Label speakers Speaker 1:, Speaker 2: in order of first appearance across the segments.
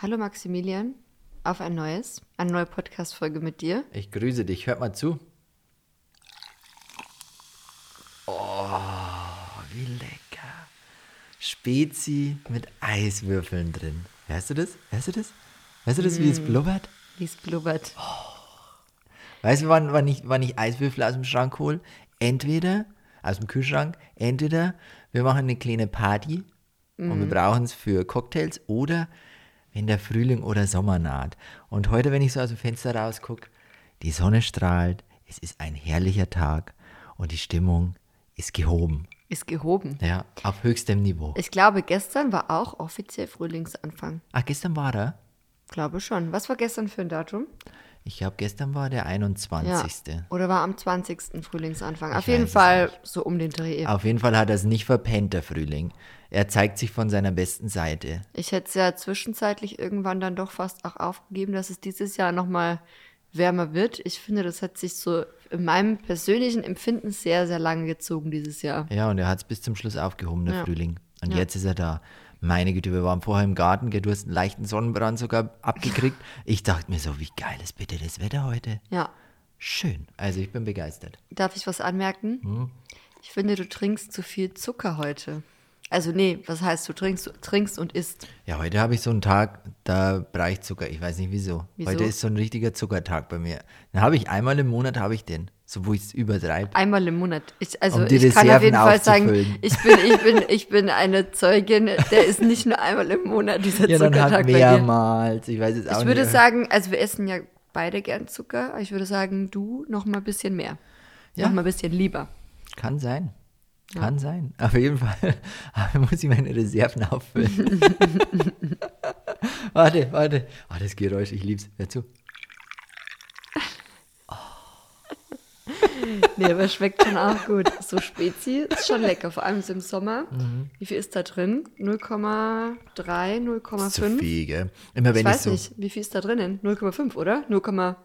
Speaker 1: Hallo Maximilian, auf ein neues, eine neue Podcast-Folge mit dir.
Speaker 2: Ich grüße dich, hört mal zu. Oh, wie lecker. Spezi mit Eiswürfeln drin. Hörst du das? Hörst du das? Hörst du das, wie es blubbert?
Speaker 1: Wie es blubbert.
Speaker 2: Weißt du, wann, wann, ich, wann ich Eiswürfel aus dem Schrank hole? Entweder aus dem Kühlschrank, entweder wir machen eine kleine Party und wir brauchen es für Cocktails oder wenn der Frühling oder Sommer naht. Und heute, wenn ich so aus dem Fenster rausgucke, die Sonne strahlt, es ist ein herrlicher Tag und die Stimmung ist gehoben.
Speaker 1: Ist gehoben.
Speaker 2: Ja, auf höchstem Niveau.
Speaker 1: Ich glaube, gestern war auch offiziell Frühlingsanfang.
Speaker 2: Ach, gestern war er?
Speaker 1: Glaube schon. Was war gestern für ein Datum?
Speaker 2: Ich glaube, gestern war der 21.
Speaker 1: Oder war am 20. Frühlingsanfang? Auf
Speaker 2: Ich
Speaker 1: jeden Fall so um den Dreh.
Speaker 2: Auf jeden Fall hat er es nicht verpennt, der Frühling. Er zeigt sich von seiner besten Seite.
Speaker 1: Ich hätte es ja zwischenzeitlich irgendwann dann doch fast auch aufgegeben, dass es dieses Jahr nochmal wärmer wird. Ich finde, das hat sich so in meinem persönlichen Empfinden sehr, sehr lange gezogen dieses Jahr.
Speaker 2: Ja, und er hat es bis zum Schluss aufgehoben, der
Speaker 1: Ja.
Speaker 2: Frühling. Und
Speaker 1: Ja.
Speaker 2: jetzt ist er da. Meine Güte, wir waren vorher im Garten, du hast einen leichten Sonnenbrand sogar abgekriegt. Ich dachte mir so, wie geil ist bitte das Wetter heute?
Speaker 1: Ja.
Speaker 2: Schön. Also ich bin begeistert.
Speaker 1: Darf ich was anmerken?
Speaker 2: Hm?
Speaker 1: Ich finde, du trinkst zu viel Zucker heute. Also nee, was heißt du trinkst, du trinkst und isst?
Speaker 2: Ja, heute habe ich so einen Tag, da brauche ich Zucker. Ich weiß nicht wieso.
Speaker 1: Wieso?
Speaker 2: Heute ist so ein richtiger Zuckertag bei mir. Dann habe ich einmal im Monat habe ich den, so wo ich es übertreibe.
Speaker 1: Einmal im Monat. Ich, also
Speaker 2: Um
Speaker 1: ich kann auf
Speaker 2: Reserven
Speaker 1: jeden Fall sagen, ich bin, ich bin, ich bin eine Zeugin, der ist nicht nur einmal im Monat dieser
Speaker 2: Ja, dann
Speaker 1: Zuckertag
Speaker 2: halt mehrmals. Ich weiß es auch
Speaker 1: Ich würde
Speaker 2: nicht.
Speaker 1: sagen, also wir essen ja beide gern Zucker, aber ich würde sagen, du noch mal ein bisschen mehr.
Speaker 2: Ja.
Speaker 1: Noch mal ein bisschen lieber.
Speaker 2: Kann sein. Kann sein. Auf jeden Fall aber muss ich meine Reserven auffüllen. warte, warte. Oh, das Geräusch, ich lieb's. Hör zu.
Speaker 1: Nee, aber schmeckt schon auch gut. So Spezi ist schon lecker, vor allem so im Sommer.
Speaker 2: Mhm.
Speaker 1: Wie viel ist da drin? 0,3, 0,5?
Speaker 2: Zu viel, gell? Immer
Speaker 1: Ich
Speaker 2: wenn ich,
Speaker 1: weiß
Speaker 2: so.
Speaker 1: nicht, wie viel ist da drinnen? 0,5, oder? 0,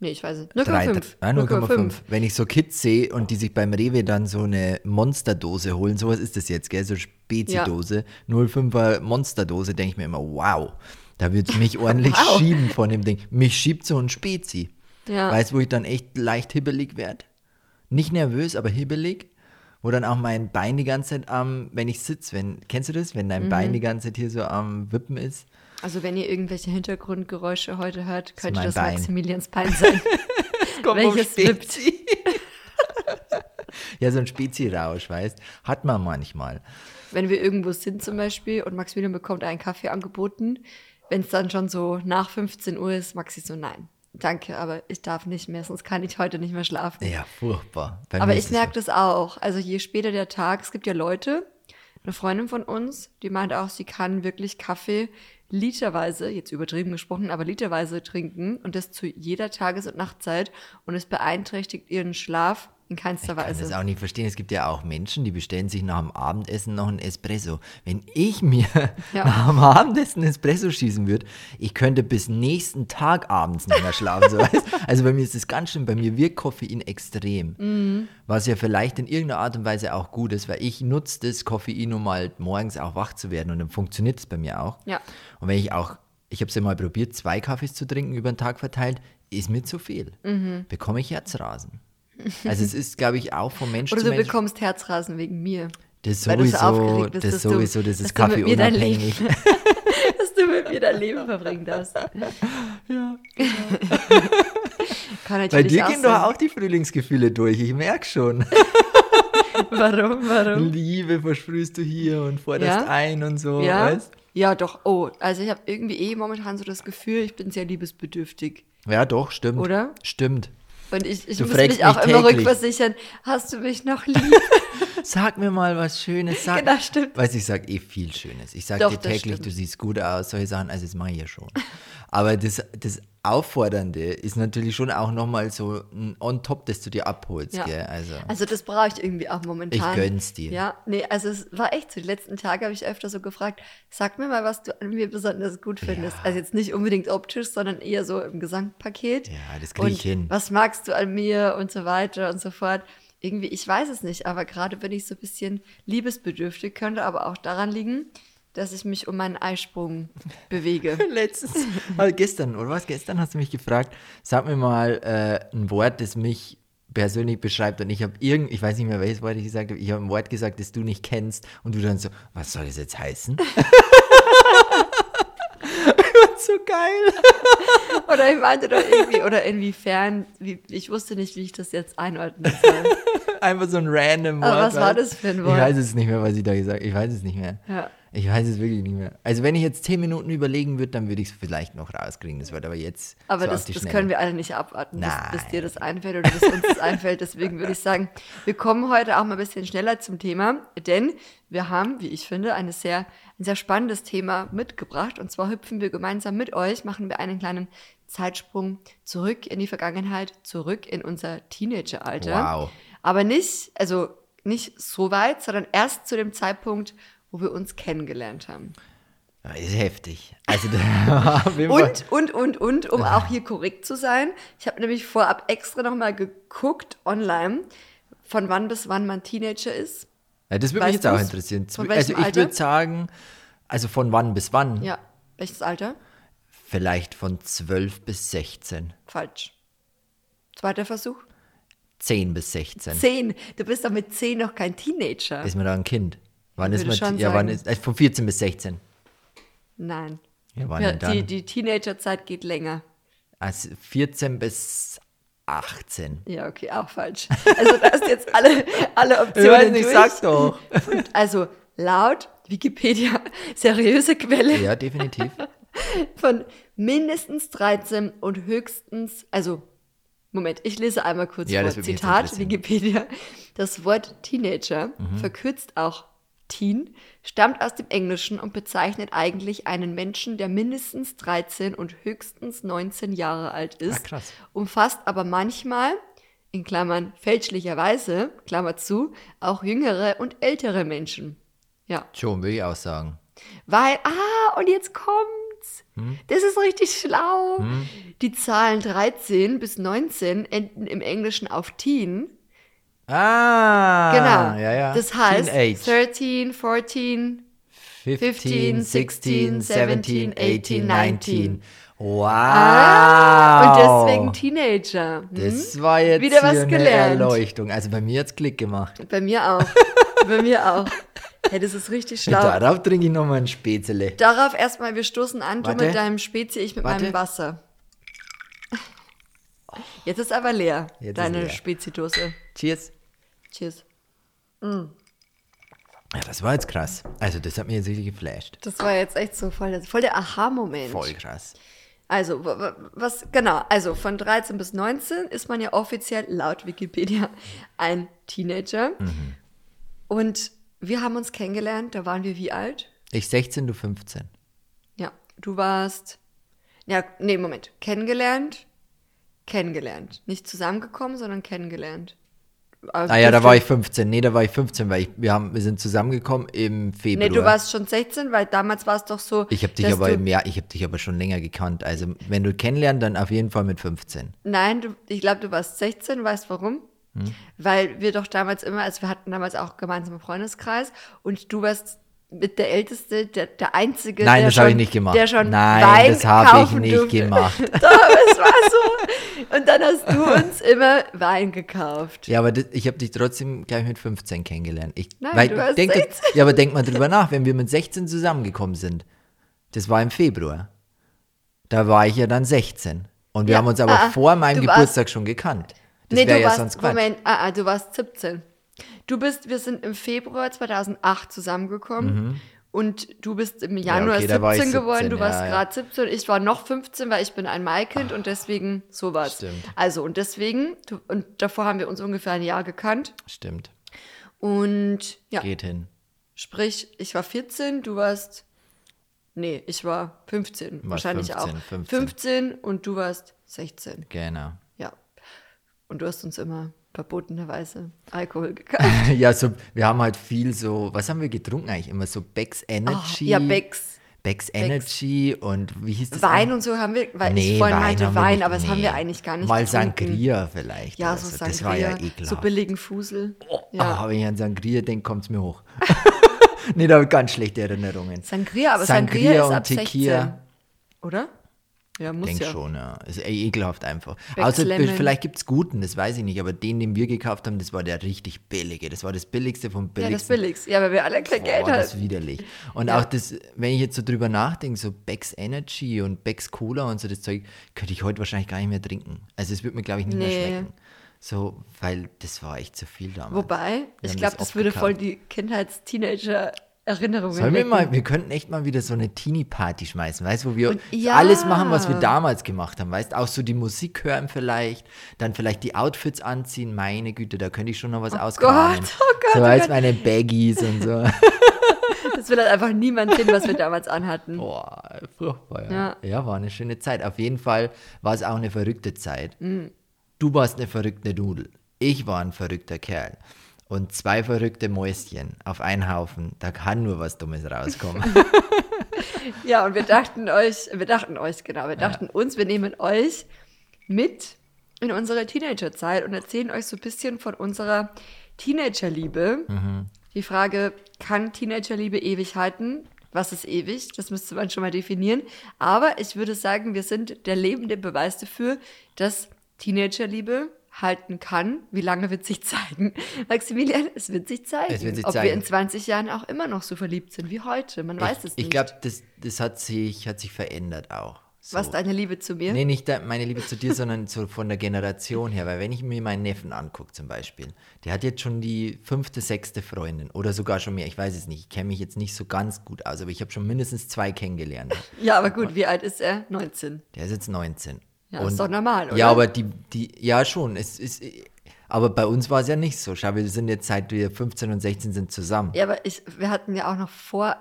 Speaker 1: nee, ich weiß nicht.
Speaker 2: Drei,
Speaker 1: 0,5.
Speaker 2: ah, 0,5. Wenn ich so Kids sehe und die sich beim Rewe dann so eine Monsterdose holen, sowas ist das jetzt, gell? So Spezi-Dose, 0,5er Monsterdose, denke ich mir immer, wow, da wird mich ordentlich
Speaker 1: Wow.
Speaker 2: schieben von dem Ding. Mich schiebt so ein Spezi.
Speaker 1: Ja.
Speaker 2: Weißt du, wo ich dann echt leicht hibbelig werde? Nicht nervös, aber hibbelig. Wo dann auch mein Bein die ganze Zeit am, wenn ich sitze, wenn, kennst du das? Wenn dein
Speaker 1: Mhm.
Speaker 2: Bein die ganze Zeit hier so am Wippen ist.
Speaker 1: Also wenn ihr irgendwelche Hintergrundgeräusche heute hört, könnte
Speaker 2: mein
Speaker 1: das
Speaker 2: Bein.
Speaker 1: Maximilians Bein sein. Welches wippt.
Speaker 2: Ja, so ein Spezi-Rausch, weißt Hat man manchmal.
Speaker 1: Wenn wir irgendwo sind zum Beispiel und Maximilian bekommt einen Kaffee angeboten, wenn es dann schon so nach 15 Uhr ist, Maxi so, nein, danke, aber ich darf nicht mehr, sonst kann ich heute nicht mehr schlafen.
Speaker 2: Ja, furchtbar. Bei
Speaker 1: aber ich merke das auch. Also je später der Tag, es gibt ja Leute, eine Freundin von uns, die meint auch, sie kann wirklich Kaffee literweise, jetzt übertrieben gesprochen, aber literweise trinken und das zu jeder Tages- und Nachtzeit und es beeinträchtigt ihren Schlaf in keinster
Speaker 2: Ich kann
Speaker 1: Weise.
Speaker 2: das auch nicht verstehen. Es gibt ja auch Menschen, die bestellen sich nach dem Abendessen noch einen Espresso. Wenn ich mir
Speaker 1: Ja.
Speaker 2: nach dem Abendessen einen Espresso schießen würde, ich könnte bis nächsten Tag abends nicht mehr schlafen. So? Also bei mir ist das ganz schlimm. Bei mir wirkt Koffein extrem.
Speaker 1: Mhm.
Speaker 2: Was ja vielleicht in irgendeiner Art und Weise auch gut ist, weil ich nutze das Koffein, um halt morgens auch wach zu werden. Und dann funktioniert es bei mir auch.
Speaker 1: Ja.
Speaker 2: Und wenn ich auch, ich habe es ja mal probiert, zwei Kaffees zu trinken über den Tag verteilt, ist mir zu viel.
Speaker 1: Mhm.
Speaker 2: Bekomme ich Herzrasen. Also es ist, glaube ich, auch vom Mensch
Speaker 1: Oder
Speaker 2: zu
Speaker 1: du
Speaker 2: Mensch.
Speaker 1: bekommst Herzrasen wegen mir.
Speaker 2: Das
Speaker 1: du so
Speaker 2: sowieso,
Speaker 1: aufgeregt bist,
Speaker 2: das
Speaker 1: dass du-
Speaker 2: sowieso, das ist
Speaker 1: du mit mir dein
Speaker 2: kaffeeunabhängig.
Speaker 1: dass du mit mir dein Leben verbringen darfst.
Speaker 2: Ja.
Speaker 1: Kann natürlich
Speaker 2: Bei dir gehen doch auch die Frühlingsgefühle durch, ich merke schon.
Speaker 1: Warum, warum?
Speaker 2: Liebe versprühst du hier und forderst
Speaker 1: Ja?
Speaker 2: ein und so,
Speaker 1: Ja?
Speaker 2: weißt?
Speaker 1: Ja, doch. Oh, also ich habe irgendwie eh momentan so das Gefühl, ich bin sehr liebesbedürftig.
Speaker 2: Ja, doch, stimmt.
Speaker 1: Oder?
Speaker 2: Stimmt.
Speaker 1: Und ich, ich
Speaker 2: Du
Speaker 1: muss mich auch
Speaker 2: mich
Speaker 1: immer rückversichern, hast du mich noch lieb?
Speaker 2: Sag mir mal was Schönes. Sag,
Speaker 1: Genau, stimmt.
Speaker 2: Weißt du, ich sag eh viel Schönes. Ich sag
Speaker 1: Doch,
Speaker 2: dir täglich, du siehst gut aus, solche Sachen, also das mache ich ja schon. Aber das, das Auffordernde ist natürlich schon auch nochmal so ein On-Top, das du dir abholst,
Speaker 1: Ja.
Speaker 2: gell? Also,
Speaker 1: Also das brauche ich irgendwie auch momentan.
Speaker 2: Ich gönn's dir.
Speaker 1: Ja, nee, also es war echt so. Die letzten Tage habe ich öfter so gefragt, sag mir mal, was du an mir besonders gut findest.
Speaker 2: Ja.
Speaker 1: Also jetzt nicht unbedingt optisch, sondern eher so im Gesamtpaket.
Speaker 2: Ja, das krieg ich hin.
Speaker 1: Was magst du an mir und so weiter und so fort. Irgendwie, ich weiß es nicht, aber gerade bin ich so ein bisschen liebesbedürftig, könnte aber auch daran liegen, dass ich mich um meinen Eisprung bewege.
Speaker 2: Letztens, also gestern, oder was? Gestern hast du mich gefragt, sag mir mal äh, ein Wort, das mich persönlich beschreibt. Und ich habe irgend, ich weiß nicht mehr, welches Wort ich gesagt habe, ich habe ein Wort gesagt, das du nicht kennst. Und du dann so, was soll das jetzt heißen? so geil.
Speaker 1: Oder ich meinte doch irgendwie, oder inwiefern, wie, ich wusste nicht, wie ich das jetzt einordnen soll.
Speaker 2: Einfach so ein random Wort.
Speaker 1: Aber was war das für ein Wort?
Speaker 2: Ich weiß es nicht mehr, was ich da gesagt habe. Ich weiß es nicht mehr.
Speaker 1: Ja.
Speaker 2: Ich weiß es wirklich nicht mehr. Also wenn ich jetzt zehn Minuten überlegen würde, dann würde ich es vielleicht noch rauskriegen. Das wird aber jetzt
Speaker 1: Aber
Speaker 2: so
Speaker 1: das, das können wir alle nicht abwarten, bis, bis dir das einfällt oder bis uns das einfällt. Deswegen würde ich sagen, wir kommen heute auch mal ein bisschen schneller zum Thema, denn wir haben, wie ich finde, eine sehr, ein sehr spannendes Thema mitgebracht. Und zwar hüpfen wir gemeinsam mit euch, machen wir einen kleinen Zeitsprung zurück in die Vergangenheit, zurück in unser Teenageralter.
Speaker 2: Wow.
Speaker 1: Aber nicht, also nicht so weit, sondern erst zu dem Zeitpunkt, wo wir uns kennengelernt haben.
Speaker 2: Ja, ist heftig. Also
Speaker 1: Und, und, und, und, um auch hier korrekt zu sein, ich habe nämlich vorab extra nochmal geguckt online, von wann bis wann man Teenager ist.
Speaker 2: Ja, das würde mich jetzt auch interessieren. Also ich würde sagen, also von wann bis wann?
Speaker 1: Ja, welches Alter?
Speaker 2: Vielleicht von 12 bis 16.
Speaker 1: Falsch. Zweiter Versuch?
Speaker 2: 10 bis 16.
Speaker 1: Zehn. Du bist doch mit zehn noch kein Teenager.
Speaker 2: Ist man da ein Kind? Wann ist man? Ja, wann
Speaker 1: sagen.
Speaker 2: ist also von 14 bis 16.
Speaker 1: Nein.
Speaker 2: Ja, wann
Speaker 1: Ja,
Speaker 2: denn dann?
Speaker 1: die, die Teenagerzeit geht länger.
Speaker 2: Also 14 bis 18.
Speaker 1: Ja, okay, auch falsch. Also da hast du jetzt alle, alle Optionen durch.
Speaker 2: doch.
Speaker 1: Also laut Wikipedia, seriöse Quelle,
Speaker 2: Ja, definitiv.
Speaker 1: von mindestens 13 und höchstens, also Moment, ich lese einmal kurz
Speaker 2: Ja,
Speaker 1: vor. Zitat. Wikipedia. Das Wort Teenager,
Speaker 2: Mhm.
Speaker 1: verkürzt auch Teen, stammt aus dem Englischen und bezeichnet eigentlich einen Menschen, der mindestens 13 und höchstens 19 Jahre alt ist,
Speaker 2: Ah, krass.
Speaker 1: umfasst aber manchmal, in Klammern fälschlicherweise, Klammer zu, auch jüngere und ältere Menschen. Ja.
Speaker 2: Schon, würde ich auch sagen.
Speaker 1: Weil, ah, und jetzt kommt's.
Speaker 2: Hm?
Speaker 1: Das ist richtig schlau. Die Zahlen 13 bis 19 enden im Englischen auf Teen.
Speaker 2: Ah,
Speaker 1: Genau.
Speaker 2: Ja, ja.
Speaker 1: Das heißt
Speaker 2: Teenage.
Speaker 1: 13, 14.
Speaker 2: 15, 16, 17, 18, 19. Wow.
Speaker 1: Ah, und deswegen Teenager. Hm?
Speaker 2: Das war jetzt
Speaker 1: Wieder was
Speaker 2: hier eine
Speaker 1: gelernt.
Speaker 2: Erleuchtung. Also bei mir hat's Klick gemacht.
Speaker 1: Bei mir auch. Bei mir auch. Hey, das ist richtig schlau.
Speaker 2: Darauf trinke ich nochmal ein Spätzle.
Speaker 1: Darauf erstmal, wir stoßen an, du
Speaker 2: Warte.
Speaker 1: mit deinem Spezi, ich mit
Speaker 2: Warte.
Speaker 1: meinem Wasser. Jetzt ist aber leer,
Speaker 2: Jetzt
Speaker 1: deine. Spezidose.
Speaker 2: Cheers.
Speaker 1: Cheers.
Speaker 2: Ja, das war jetzt krass. Also das hat mich jetzt richtig geflasht.
Speaker 1: Das war jetzt echt so voll, voll der Aha-Moment.
Speaker 2: Voll krass.
Speaker 1: Also, wa- wa- was, genau, also von 13 bis 19 ist man ja offiziell laut Wikipedia ein Teenager.
Speaker 2: Mhm.
Speaker 1: Und wir haben uns kennengelernt, da waren wir wie alt?
Speaker 2: Ich 16, du 15.
Speaker 1: Ja, du warst, ja, nee, Moment, kennengelernt, kennengelernt. Nicht zusammengekommen, sondern kennengelernt. Aber
Speaker 2: Ah ja, da war ich 15. Nee, da war ich 15, weil ich, wir, haben, wir sind zusammengekommen im Februar.
Speaker 1: Nee, du warst schon 16, weil damals war es doch so.
Speaker 2: ich habe dich aber im Jahr, ich habe dich aber schon länger gekannt. Also wenn du kennenlernst, dann auf jeden Fall mit 15.
Speaker 1: Nein, du, ich glaube, du warst 16, weißt warum?
Speaker 2: Hm.
Speaker 1: Weil wir doch damals immer, also wir hatten damals auch gemeinsamen Freundeskreis und du warst mit der Älteste, der, der Einzige,
Speaker 2: Nein,
Speaker 1: der
Speaker 2: das habe ich nicht gemacht.
Speaker 1: Der schon
Speaker 2: Nein,
Speaker 1: Wein
Speaker 2: das habe ich nicht
Speaker 1: durfte.
Speaker 2: gemacht.
Speaker 1: Doch, es war so. Und dann hast du uns immer Wein gekauft.
Speaker 2: Ja, aber das, ich habe dich trotzdem gleich mit 15 kennengelernt. Ich,
Speaker 1: Nein,
Speaker 2: weil,
Speaker 1: du warst
Speaker 2: denk,
Speaker 1: 16.
Speaker 2: Ja, aber denk mal drüber nach, wenn wir mit 16 zusammengekommen sind. Das war im Februar. Da war ich ja dann 16. Und wir
Speaker 1: Ja,
Speaker 2: haben uns aber
Speaker 1: ah,
Speaker 2: vor meinem
Speaker 1: du warst-
Speaker 2: Geburtstag schon gekannt. Das
Speaker 1: nee,
Speaker 2: wäre ja
Speaker 1: warst,
Speaker 2: sonst Quatsch.
Speaker 1: Moment, ah, ah, du warst 17. Du bist, wir sind im Februar 2008 zusammengekommen. Und du bist im Januar
Speaker 2: Mhm. okay, da war ich
Speaker 1: 17 geworden,
Speaker 2: 17,
Speaker 1: du warst
Speaker 2: ja, ja.
Speaker 1: gerade 17, ich war noch 15, weil ich bin ein Maikind und deswegen so war's.
Speaker 2: Stimmt.
Speaker 1: Also und deswegen, du, und davor haben wir uns ungefähr ein Jahr gekannt.
Speaker 2: Stimmt.
Speaker 1: Und ja,
Speaker 2: Geht hin.
Speaker 1: sprich, ich war 14, du warst, nee, ich war 15,
Speaker 2: warst
Speaker 1: wahrscheinlich
Speaker 2: 15,
Speaker 1: auch.
Speaker 2: 15.
Speaker 1: 15 und du warst 16,
Speaker 2: Genau.
Speaker 1: ja. Und du hast uns immer verbotenerweise Alkohol gekauft.
Speaker 2: ja, so, wir haben halt viel so, was haben wir getrunken eigentlich immer? So Becks Energy.
Speaker 1: ja, Becks.
Speaker 2: Becks Energy und wie hieß das?
Speaker 1: Wein und so haben wir, weil
Speaker 2: Nee,
Speaker 1: ich vorhin
Speaker 2: Wein
Speaker 1: meinte
Speaker 2: haben
Speaker 1: Wein,
Speaker 2: nicht,
Speaker 1: aber das haben
Speaker 2: nee.
Speaker 1: wir eigentlich gar nicht
Speaker 2: Mal
Speaker 1: getrunken.
Speaker 2: Sangria vielleicht.
Speaker 1: Ja, so
Speaker 2: so.
Speaker 1: Sangria.
Speaker 2: Das war ja ekelhaft.
Speaker 1: So billigen Fusel.
Speaker 2: Ah,
Speaker 1: Ja.
Speaker 2: wenn ich an Sangria denke, kommt es mir hoch. nee, da habe ich ganz schlechte Erinnerungen.
Speaker 1: Sangria, aber
Speaker 2: Sangria
Speaker 1: Sangria, ist
Speaker 2: und
Speaker 1: ab 16.
Speaker 2: Tequila.
Speaker 1: Oder? Ja, muss
Speaker 2: Denk
Speaker 1: ja.
Speaker 2: schon, ja. Ist ey, ekelhaft einfach. Außer
Speaker 1: Lemon.
Speaker 2: vielleicht gibt es guten, das weiß ich nicht, aber den, den wir gekauft haben, das war der richtig billige. Das war das billigste vom
Speaker 1: Ja,
Speaker 2: billigsten.
Speaker 1: das billigste. Ja, weil wir alle kein
Speaker 2: Boah,
Speaker 1: Geld haben.
Speaker 2: das widerlich. Und
Speaker 1: Ja.
Speaker 2: auch das, wenn ich jetzt so drüber nachdenke, so Becks Energy und Becks Cola und so das Zeug, könnte ich heute wahrscheinlich gar nicht mehr trinken. Also es würde mir, glaube ich, nicht
Speaker 1: Nee.
Speaker 2: mehr schmecken. So, weil das war echt zu viel damals.
Speaker 1: Wobei, ich glaube,
Speaker 2: das
Speaker 1: das würde voll die Kindheits-Teenager-Erinnerungen
Speaker 2: Sollen wir mal, wir könnten echt mal wieder so eine Teenie-Party schmeißen, weißt du, wo wir
Speaker 1: Und ja.
Speaker 2: alles machen, was wir damals gemacht haben, weißt auch so die Musik hören vielleicht, dann vielleicht die Outfits anziehen, meine Güte, da könnte ich schon noch was ausgraben.
Speaker 1: Gott, oh Gott,
Speaker 2: so
Speaker 1: oh
Speaker 2: meine Baggies und so.
Speaker 1: Das will halt einfach niemand sehen, was wir damals anhatten.
Speaker 2: Boah, furchtbar, ja.
Speaker 1: Ja.
Speaker 2: ja. war eine schöne Zeit. Auf jeden Fall war es auch eine verrückte Zeit.
Speaker 1: Mhm.
Speaker 2: Du warst eine verrückte Nudel. Ich war ein verrückter Kerl. Und zwei verrückte Mäuschen auf einen Haufen, da kann nur was Dummes rauskommen.
Speaker 1: Ja, und wir dachten euch, wir dachten euch, genau, wir dachten uns, wir nehmen euch mit in unsere Teenagerzeit und erzählen euch so ein bisschen von unserer Teenagerliebe. Die Frage, kann Teenagerliebe ewig halten? Was ist ewig? Das müsste man schon mal definieren. Aber ich würde sagen, wir sind der lebende Beweis dafür, dass Teenagerliebe halten kann. Wie lange wird sich zeigen? Maximilian, es wird sich zeigen.
Speaker 2: Es wird sich
Speaker 1: ob wir
Speaker 2: zeigen.
Speaker 1: in 20 Jahren auch immer noch so verliebt sind wie heute. Man weiß es
Speaker 2: ich
Speaker 1: nicht.
Speaker 2: ich glaube, das, das hat, sich, hat sich verändert auch. So.
Speaker 1: Was deine Liebe zu mir?
Speaker 2: Nee, nicht meine Liebe zu dir, sondern so von der Generation her. Weil wenn ich mir meinen Neffen angucke zum Beispiel, der hat jetzt schon die fünfte, sechste Freundin oder sogar schon mehr. Ich weiß es nicht. Ich kenne mich jetzt nicht so ganz gut aus, aber ich habe schon mindestens zwei kennengelernt.
Speaker 1: Ja, aber gut, wie alt ist er? 19.
Speaker 2: Der ist jetzt 19.
Speaker 1: Ja, ist doch normal, oder?
Speaker 2: Ja, aber die, die, ja schon. Es ist, aber bei uns war es ja nicht so. Schau, wir sind jetzt seit wir 15 und 16 sind zusammen.
Speaker 1: Ja, aber ich, wir hatten ja auch noch vor,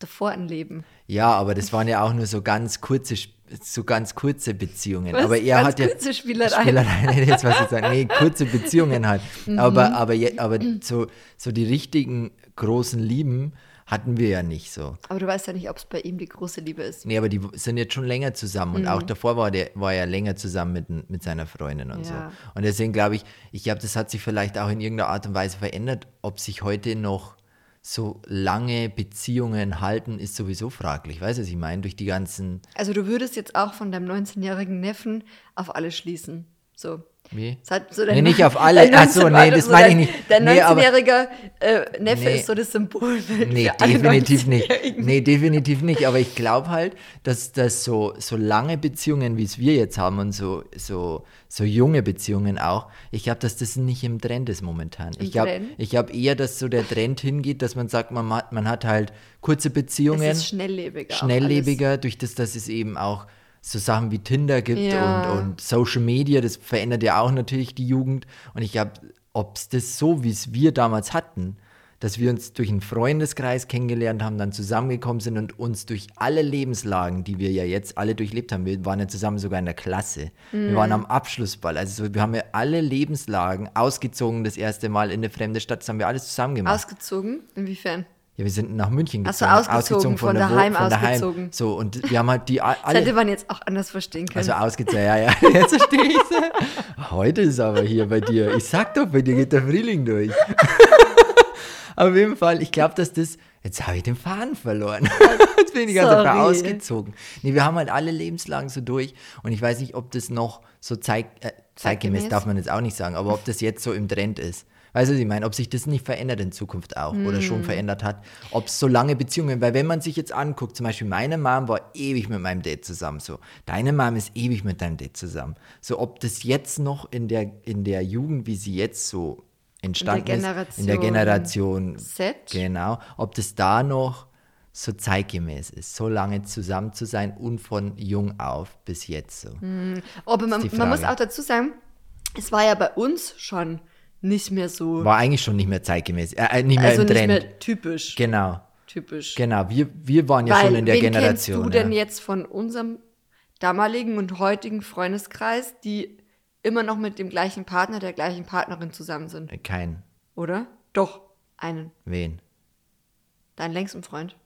Speaker 1: davor ein Leben.
Speaker 2: Ja, aber das waren ja auch nur so ganz kurze, Sp- so ganz kurze Beziehungen.
Speaker 1: Was?
Speaker 2: Aber er hat ja
Speaker 1: kurze Spielereien.
Speaker 2: Spielereien, jetzt was ich sagen. Nee, kurze Beziehungen halt.
Speaker 1: Mhm.
Speaker 2: Aber, aber, aber so, so die richtigen großen Lieben hatten wir ja nicht so.
Speaker 1: Aber du weißt ja nicht, ob es bei ihm die große Liebe ist.
Speaker 2: Nee, aber die sind jetzt schon länger zusammen. Und
Speaker 1: Mhm.
Speaker 2: auch davor war der war er länger zusammen mit, mit seiner Freundin und
Speaker 1: Ja.
Speaker 2: so. Und deswegen glaube ich, ich glaube, das hat sich vielleicht auch in irgendeiner Art und Weise verändert. Ob sich heute noch so lange Beziehungen halten, ist sowieso fraglich. Weißt du, was ich meine? Durch die ganzen.
Speaker 1: Also du würdest jetzt auch von deinem 19-jährigen Neffen auf alle schließen. So.
Speaker 2: Wie?
Speaker 1: Es hat so
Speaker 2: Nee, nicht auf alle.
Speaker 1: dein
Speaker 2: Ach so,
Speaker 1: 19
Speaker 2: nee, das
Speaker 1: so
Speaker 2: meine ich nicht.
Speaker 1: Dein
Speaker 2: Nee, aber-
Speaker 1: 19-jähriger äh, Neffe
Speaker 2: Nee.
Speaker 1: ist so das Symbolbild.
Speaker 2: Nee, definitiv nicht.
Speaker 1: 19-Jährigen.
Speaker 2: Nee, definitiv nicht. Aber ich glaube halt, dass, dass so, so lange Beziehungen, wie es wir jetzt haben und so, so, so junge Beziehungen auch, ich glaube, dass das nicht im Trend ist momentan.
Speaker 1: Im
Speaker 2: ich glaube glaub eher, dass so der Trend hingeht, dass man sagt, man hat, man hat halt kurze Beziehungen,
Speaker 1: Es ist schnelllebiger.
Speaker 2: schnelllebiger, durch das, dass es eben auch so Sachen wie Tinder gibt
Speaker 1: Ja.
Speaker 2: und, und Social Media, das verändert ja auch natürlich die Jugend. Und ich glaube, ob es das so, wie es wir damals hatten, dass wir uns durch einen Freundeskreis kennengelernt haben, dann zusammengekommen sind und uns durch alle Lebenslagen, die wir ja jetzt alle durchlebt haben, wir waren ja zusammen sogar in der Klasse, wir waren am Abschlussball, also so, wir haben ja alle Lebenslagen ausgezogen das erste Mal in eine fremde Stadt, das haben wir alles zusammen gemacht.
Speaker 1: Ausgezogen? Inwiefern?
Speaker 2: Ja, wir sind nach München
Speaker 1: Ach so,
Speaker 2: gezogen.
Speaker 1: ausgezogen, von
Speaker 2: Wo-
Speaker 1: daheim
Speaker 2: von
Speaker 1: ausgezogen.
Speaker 2: So, und wir haben halt die a-
Speaker 1: Das hätte
Speaker 2: alle.
Speaker 1: man jetzt auch anders verstehen können.
Speaker 2: Also ausgezogen, ja, ja. Jetzt verstehe ich es. Heute ist aber hier bei dir. Ich sag doch, bei dir geht der Frühling durch. Auf jeden Fall, ich glaube, dass das. Jetzt habe ich den Faden verloren. Jetzt bin ich ganz
Speaker 1: Sorry.
Speaker 2: dabei ausgezogen. Nee, wir haben halt alle Lebenslagen so durch. Und ich weiß nicht, ob das noch so zeig, äh, zeitgemäß,
Speaker 1: Zeitgemäß?
Speaker 2: darf man jetzt auch nicht sagen, aber ob das jetzt so im Trend ist. Weißt du, was ich meine? Ob sich das nicht verändert in Zukunft auch oder
Speaker 1: Mhm.
Speaker 2: schon verändert hat. Ob es so lange Beziehungen, weil wenn man sich jetzt anguckt, zum Beispiel meine Mom war ewig mit meinem Date zusammen, so. Deine Mom ist ewig mit deinem Date zusammen. So, ob das jetzt noch in der, in der Jugend, wie sie jetzt so entstanden ist, in der
Speaker 1: Generation Z?
Speaker 2: Genau, ob das da noch so zeitgemäß ist, so lange zusammen zu sein und von jung auf bis jetzt so.
Speaker 1: Oh, aber man, man muss auch dazu sagen, es war ja bei uns schon nicht mehr so,
Speaker 2: War eigentlich schon nicht mehr zeitgemäß, äh, äh, nicht mehr
Speaker 1: also
Speaker 2: im
Speaker 1: nicht
Speaker 2: Trend.
Speaker 1: mehr typisch.
Speaker 2: Genau,
Speaker 1: typisch.
Speaker 2: genau. Wir, wir waren ja
Speaker 1: Weil,
Speaker 2: schon in der
Speaker 1: wen
Speaker 2: Generation.
Speaker 1: kennst du denn
Speaker 2: ja.
Speaker 1: jetzt von unserem damaligen und heutigen Freundeskreis, die immer noch mit dem gleichen Partner, der gleichen Partnerin zusammen sind,
Speaker 2: Kein.
Speaker 1: oder? Doch, einen.
Speaker 2: Wen?
Speaker 1: Deinen längsten Freund.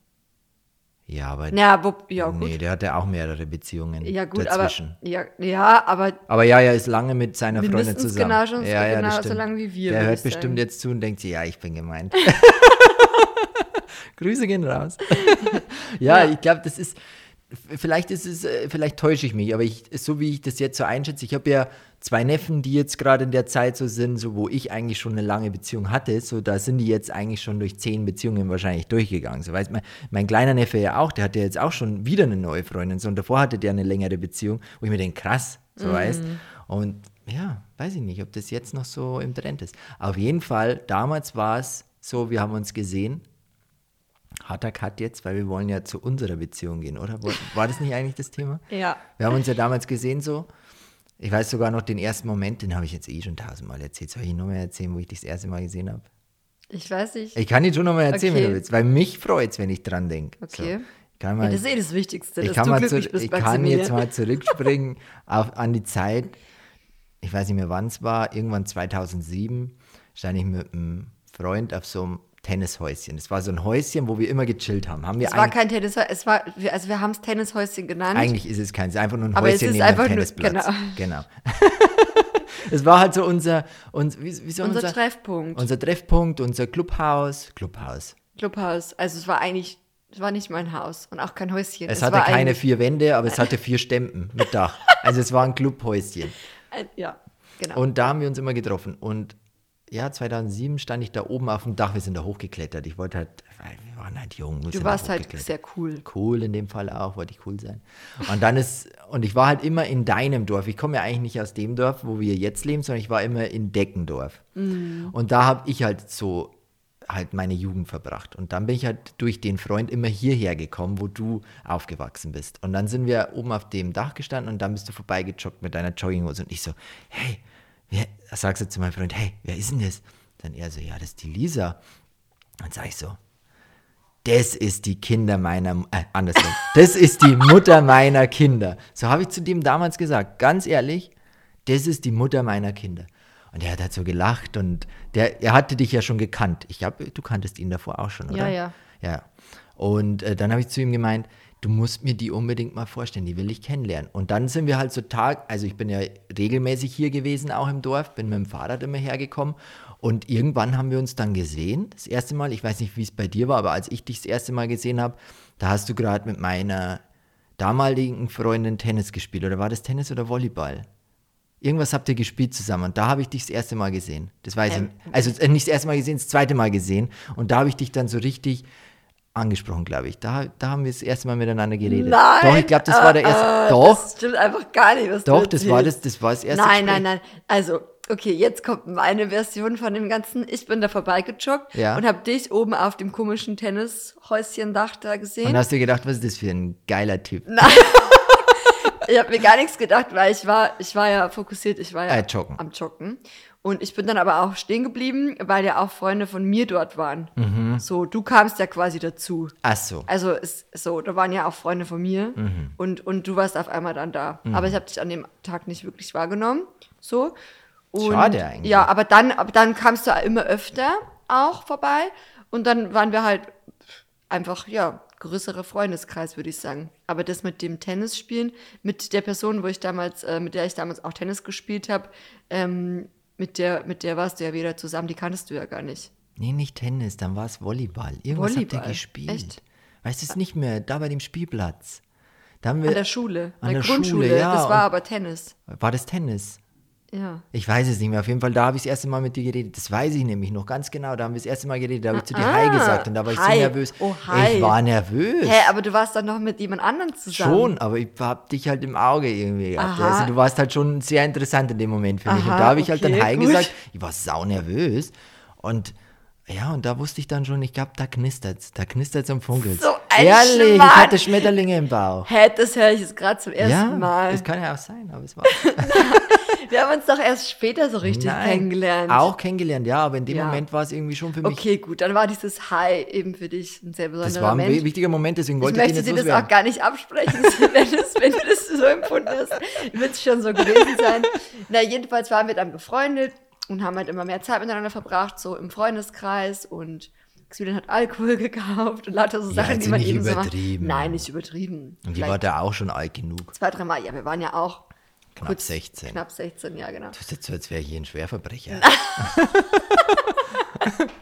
Speaker 2: Ja, aber.
Speaker 1: Ja, wo, ja gut.
Speaker 2: nee, der hatte auch mehrere Beziehungen
Speaker 1: ja gut,
Speaker 2: dazwischen.
Speaker 1: aber ja, ja, aber
Speaker 2: Aber ja, er ist lange mit seiner Freundin zusammen.
Speaker 1: genau schon so-
Speaker 2: ja, ja,
Speaker 1: genau so lange wie wir,
Speaker 2: Der
Speaker 1: würd
Speaker 2: hört bestimmt jetzt zu und denkt sich, ja, ich bin gemeint. Grüße gehen raus. ja,
Speaker 1: Ja.
Speaker 2: ich glaube, das ist, vielleicht ist es, äh, vielleicht täusche ich mich, aber ich, so wie ich das jetzt so einschätze, ich habe ja zwei Neffen, die jetzt gerade in der Zeit so sind, so wo ich eigentlich schon eine lange Beziehung hatte, so da sind die jetzt eigentlich schon durch zehn Beziehungen wahrscheinlich durchgegangen. So weiß mein, mein kleiner Neffe ja auch, der hatte jetzt auch schon wieder eine neue Freundin, so und davor hatte der eine längere Beziehung, wo ich mir denke, krass, so weißt. Und ja, weiß ich nicht, ob das jetzt noch so im Trend ist. Auf jeden Fall, damals war es so, wir haben uns gesehen, harter Cut jetzt, weil wir wollen ja zu unserer Beziehung gehen, oder? War, das nicht eigentlich das Thema?
Speaker 1: Ja.
Speaker 2: Wir haben uns ja damals gesehen so. Ich weiß sogar noch den ersten Moment, den habe ich jetzt eh schon tausendmal erzählt. Soll ich nur mal erzählen, wo ich dich das erste Mal gesehen habe?
Speaker 1: Ich weiß nicht.
Speaker 2: Ich kann dir schon noch mal erzählen, wenn
Speaker 1: Okay.
Speaker 2: du willst, weil mich freut es, wenn ich dran denke.
Speaker 1: Okay.
Speaker 2: So, kann
Speaker 1: ja,
Speaker 2: mal,
Speaker 1: das ist eh das Wichtigste,
Speaker 2: ich kann, mal
Speaker 1: glücklich
Speaker 2: zu, ich kann jetzt mal zurückspringen auf, an die Zeit, ich weiß nicht mehr wann es war, irgendwann 2007 stand ich mit einem Freund auf so einem Tennishäuschen. Das war so ein Häuschen, wo wir immer gechillt haben. haben wir
Speaker 1: Es war kein Tennis, es war, also wir haben es Tennishäuschen genannt.
Speaker 2: Eigentlich ist es kein, es ist einfach nur ein
Speaker 1: Aber es
Speaker 2: Häuschen
Speaker 1: ist
Speaker 2: neben einem
Speaker 1: einfach nur-
Speaker 2: Tennisplatz. Genau. es war halt so unser, uns, wie, wie so
Speaker 1: unser,
Speaker 2: unser,
Speaker 1: Treffpunkt,
Speaker 2: unser Treffpunkt, unser Clubhaus. Clubhaus.
Speaker 1: Clubhaus. Also es war eigentlich, es war nicht mein Haus und auch kein Häuschen.
Speaker 2: Es, hatte
Speaker 1: war
Speaker 2: keine vier Wände, aber es hatte vier Stempen mit Dach. Also es war ein Clubhäuschen.
Speaker 1: Ja, genau.
Speaker 2: Und da haben wir uns immer getroffen. Und ja, 2007 stand ich da oben auf dem Dach. Wir sind da hochgeklettert. Ich wollte halt, weil wir waren halt jung.
Speaker 1: du warst halt sehr cool.
Speaker 2: cool in dem Fall auch, wollte ich cool sein. Und dann ist, und ich war halt immer in deinem Dorf. Ich komme ja eigentlich nicht aus dem Dorf, wo wir jetzt leben, sondern ich war immer in Deckendorf. Und da habe ich halt so halt meine Jugend verbracht. Und dann bin ich halt durch den Freund immer hierher gekommen, wo du aufgewachsen bist. Und dann sind wir oben auf dem Dach gestanden und dann bist du vorbeigejoggt mit deiner Jogginghose. Und ich so, hey, wer, sagst du zu meinem Freund, hey, wer ist denn das? Dann er so, ja, das ist die Lisa. Dann sag ich so, das ist die Kinder meiner, äh, andersrum, das ist die Mutter meiner Kinder. So habe ich zu dem damals gesagt, ganz ehrlich, das ist die Mutter meiner Kinder. Und er hat halt so gelacht und der, er hatte dich ja schon gekannt. Ich glaube, du kanntest ihn davor auch schon, oder?
Speaker 1: Ja, ja.
Speaker 2: Ja. Und äh, dann habe ich zu ihm gemeint, du musst mir die unbedingt mal vorstellen, die will ich kennenlernen. Und dann sind wir halt so Tag, also ich bin ja regelmäßig hier gewesen, auch im Dorf, bin mit dem Fahrrad immer hergekommen. Und irgendwann haben wir uns dann gesehen, das erste Mal, ich weiß nicht, wie es bei dir war, aber als ich dich das erste Mal gesehen habe, da hast du gerade mit meiner damaligen Freundin Tennis gespielt. Oder war das Tennis oder Volleyball? Irgendwas habt ihr gespielt zusammen und da habe ich dich das erste Mal gesehen. Das weiß
Speaker 1: Ähm,
Speaker 2: ich. Also äh, nicht das erste Mal gesehen, das zweite Mal gesehen. Und da habe ich dich dann so richtig angesprochen, glaube ich. Da, da haben wir das erste Mal miteinander geredet.
Speaker 1: Nein,
Speaker 2: Doch, ich glaube, das war der erste.
Speaker 1: äh,
Speaker 2: doch,
Speaker 1: Das stimmt einfach gar nicht, was
Speaker 2: doch, das war das, das war das erste
Speaker 1: Nein,
Speaker 2: Gespräch.
Speaker 1: nein, nein. Also, okay, jetzt kommt meine Version von dem Ganzen. Ich bin da vorbeigejoggt
Speaker 2: Ja.
Speaker 1: und habe dich oben auf dem komischen Tennishäuschen-Dach da gesehen.
Speaker 2: Und hast du gedacht, was ist das für ein geiler Typ?
Speaker 1: Ich habe mir gar nichts gedacht, weil ich war, ich war ja fokussiert, ich war ja
Speaker 2: Äh, joggen.
Speaker 1: am Joggen. Und ich bin dann aber auch stehen geblieben, weil ja auch Freunde von mir dort waren.
Speaker 2: Mhm.
Speaker 1: So, du kamst ja quasi dazu.
Speaker 2: Ach so.
Speaker 1: Also ist so, da waren ja auch Freunde von mir
Speaker 2: Mhm.
Speaker 1: und, und du warst auf einmal dann da. Aber ich habe dich an dem Tag nicht wirklich wahrgenommen. So. Und,
Speaker 2: Schade eigentlich.
Speaker 1: Ja, aber dann, aber dann kamst du immer öfter auch vorbei und dann waren wir halt einfach, ja, größerer Freundeskreis, würde ich sagen. Aber das mit dem Tennis spielen, mit der Person, wo ich damals, äh, mit der ich damals auch Tennis gespielt habe, ähm, mit der, mit der warst du ja wieder zusammen, die kanntest du ja gar nicht.
Speaker 2: Nee, nicht Tennis, dann war es Volleyball. Irgendwas habt ihr
Speaker 1: Volleyball?
Speaker 2: gespielt.
Speaker 1: Echt?
Speaker 2: Weißt du es nicht mehr? Da bei dem Spielplatz. Da haben wir,
Speaker 1: An der Schule,
Speaker 2: An der
Speaker 1: der Grundschule.
Speaker 2: Schule, ja,
Speaker 1: das war aber Tennis.
Speaker 2: War das Tennis?
Speaker 1: Ja.
Speaker 2: Ich weiß es nicht mehr. Auf jeden Fall, da habe ich das erste Mal mit dir geredet. Das weiß ich nämlich noch ganz genau. Da haben wir das erste Mal geredet. Da habe ich zu dir
Speaker 1: Ah,
Speaker 2: Hi gesagt und da war ich
Speaker 1: Hi.
Speaker 2: so nervös.
Speaker 1: Oh, Hi.
Speaker 2: Ich war nervös.
Speaker 1: Hä, aber du warst dann noch mit jemand anderem zusammen.
Speaker 2: Schon, aber ich habe dich halt im Auge irgendwie gehabt.
Speaker 1: Aha.
Speaker 2: Also du warst halt schon sehr interessant in dem Moment für mich.
Speaker 1: Aha,
Speaker 2: und da habe ich halt dann
Speaker 1: okay,
Speaker 2: Hi
Speaker 1: gut.
Speaker 2: gesagt. Ich war sau nervös. Und ja, und da wusste ich dann schon, ich glaube, da knistert's. Da knistert's und funkelt.
Speaker 1: So ein
Speaker 2: Ehrlich, ich
Speaker 1: Schmarrn.
Speaker 2: hatte Schmetterlinge im Bauch.
Speaker 1: Hä, das höre ich jetzt gerade zum ersten
Speaker 2: Ja,
Speaker 1: Mal.
Speaker 2: das kann ja auch sein, aber es war
Speaker 1: Wir haben uns doch erst später so richtig
Speaker 2: Nein,
Speaker 1: kennengelernt.
Speaker 2: Auch kennengelernt, ja, aber in dem
Speaker 1: Ja.
Speaker 2: Moment war es irgendwie schon für mich.
Speaker 1: Okay, gut, dann war dieses Hi eben für dich ein sehr besonderer
Speaker 2: Das war ein
Speaker 1: Mensch.
Speaker 2: wichtiger Moment, deswegen
Speaker 1: Ich
Speaker 2: wollte ich,
Speaker 1: möchte
Speaker 2: den
Speaker 1: dir das auch gar nicht absprechen, wenn, das, wenn du das so empfunden hast. Wird es schon so gewesen sein. Na, jedenfalls waren wir dann befreundet und haben halt immer mehr Zeit miteinander verbracht, so im Freundeskreis und Xylen hat Alkohol gekauft und lauter so
Speaker 2: Ja,
Speaker 1: Sachen, die man eben so macht.
Speaker 2: übertrieben.
Speaker 1: Nein, nicht übertrieben.
Speaker 2: Und die
Speaker 1: Vielleicht
Speaker 2: war da auch schon alt genug.
Speaker 1: zwei, dreimal. Ja, wir waren ja auch
Speaker 2: Knapp
Speaker 1: kurz-
Speaker 2: 16.
Speaker 1: Knapp 16, ja, genau.
Speaker 2: Das ist jetzt so, als wäre ich hier ein Schwerverbrecher.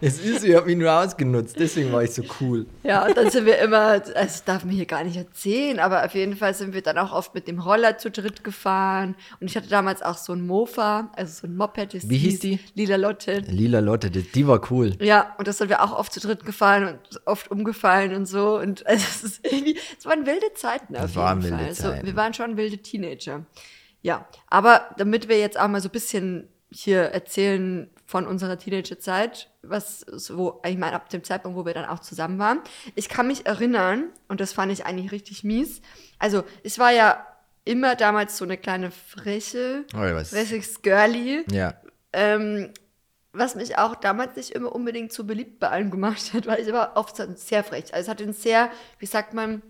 Speaker 2: Es ist, ich habe mich nur ausgenutzt, deswegen war ich so cool.
Speaker 1: Ja, und dann sind wir immer, das darf man hier gar nicht erzählen, aber auf jeden Fall sind wir dann auch oft mit dem Roller zu dritt gefahren. Und ich hatte damals auch so ein Mofa, also so ein Moped.
Speaker 2: Wie hieß die?
Speaker 1: Lila Lotte.
Speaker 2: Lila Lotte, die, die war cool.
Speaker 1: Ja, und das sind wir auch oft zu dritt gefahren und oft umgefallen und so. Und also es ist irgendwie, es waren wilde Zeiten auf
Speaker 2: Das waren
Speaker 1: jeden
Speaker 2: wilde
Speaker 1: Fall. Also,
Speaker 2: Zeiten.
Speaker 1: wir waren schon wilde Teenager. Ja, aber damit wir jetzt auch mal so ein bisschen hier erzählen von unserer Teenagerzeit, was so, ich meine, ab dem Zeitpunkt, wo wir dann auch zusammen waren. Ich kann mich erinnern, und das fand ich eigentlich richtig mies. Also, es war ja immer damals so eine kleine freche,
Speaker 2: was?
Speaker 1: freches Girlie,
Speaker 2: Ja.
Speaker 1: ähm, was mich auch damals nicht immer unbedingt so beliebt bei allen gemacht hat, weil ich war oft so sehr frech. Also es hatte ein sehr, wie sagt man,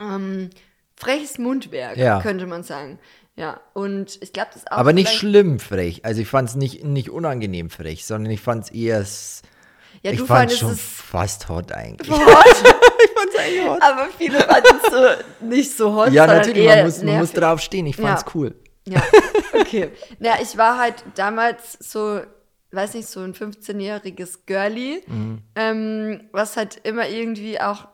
Speaker 1: ähm, freches Mundwerk,
Speaker 2: Ja.
Speaker 1: könnte man sagen. Ja, und ich glaube, das auch.
Speaker 2: Aber nicht schlimm frech. Also ich fand es nicht, nicht unangenehm frech, sondern ich fand es eher.
Speaker 1: Ja,
Speaker 2: ich fand
Speaker 1: fandest
Speaker 2: schon
Speaker 1: es
Speaker 2: fast hot eigentlich.
Speaker 1: hot,
Speaker 2: Ich fand's eigentlich hot.
Speaker 1: aber viele fanden es so nicht so hot,
Speaker 2: Ja, natürlich, man muss, man muss drauf stehen. Ich fand's
Speaker 1: Ja.
Speaker 2: cool.
Speaker 1: Ja, okay. Ja, ich war halt damals so, weiß nicht, so ein 15-jähriges Girlie,
Speaker 2: Mhm.
Speaker 1: ähm, was halt immer irgendwie auch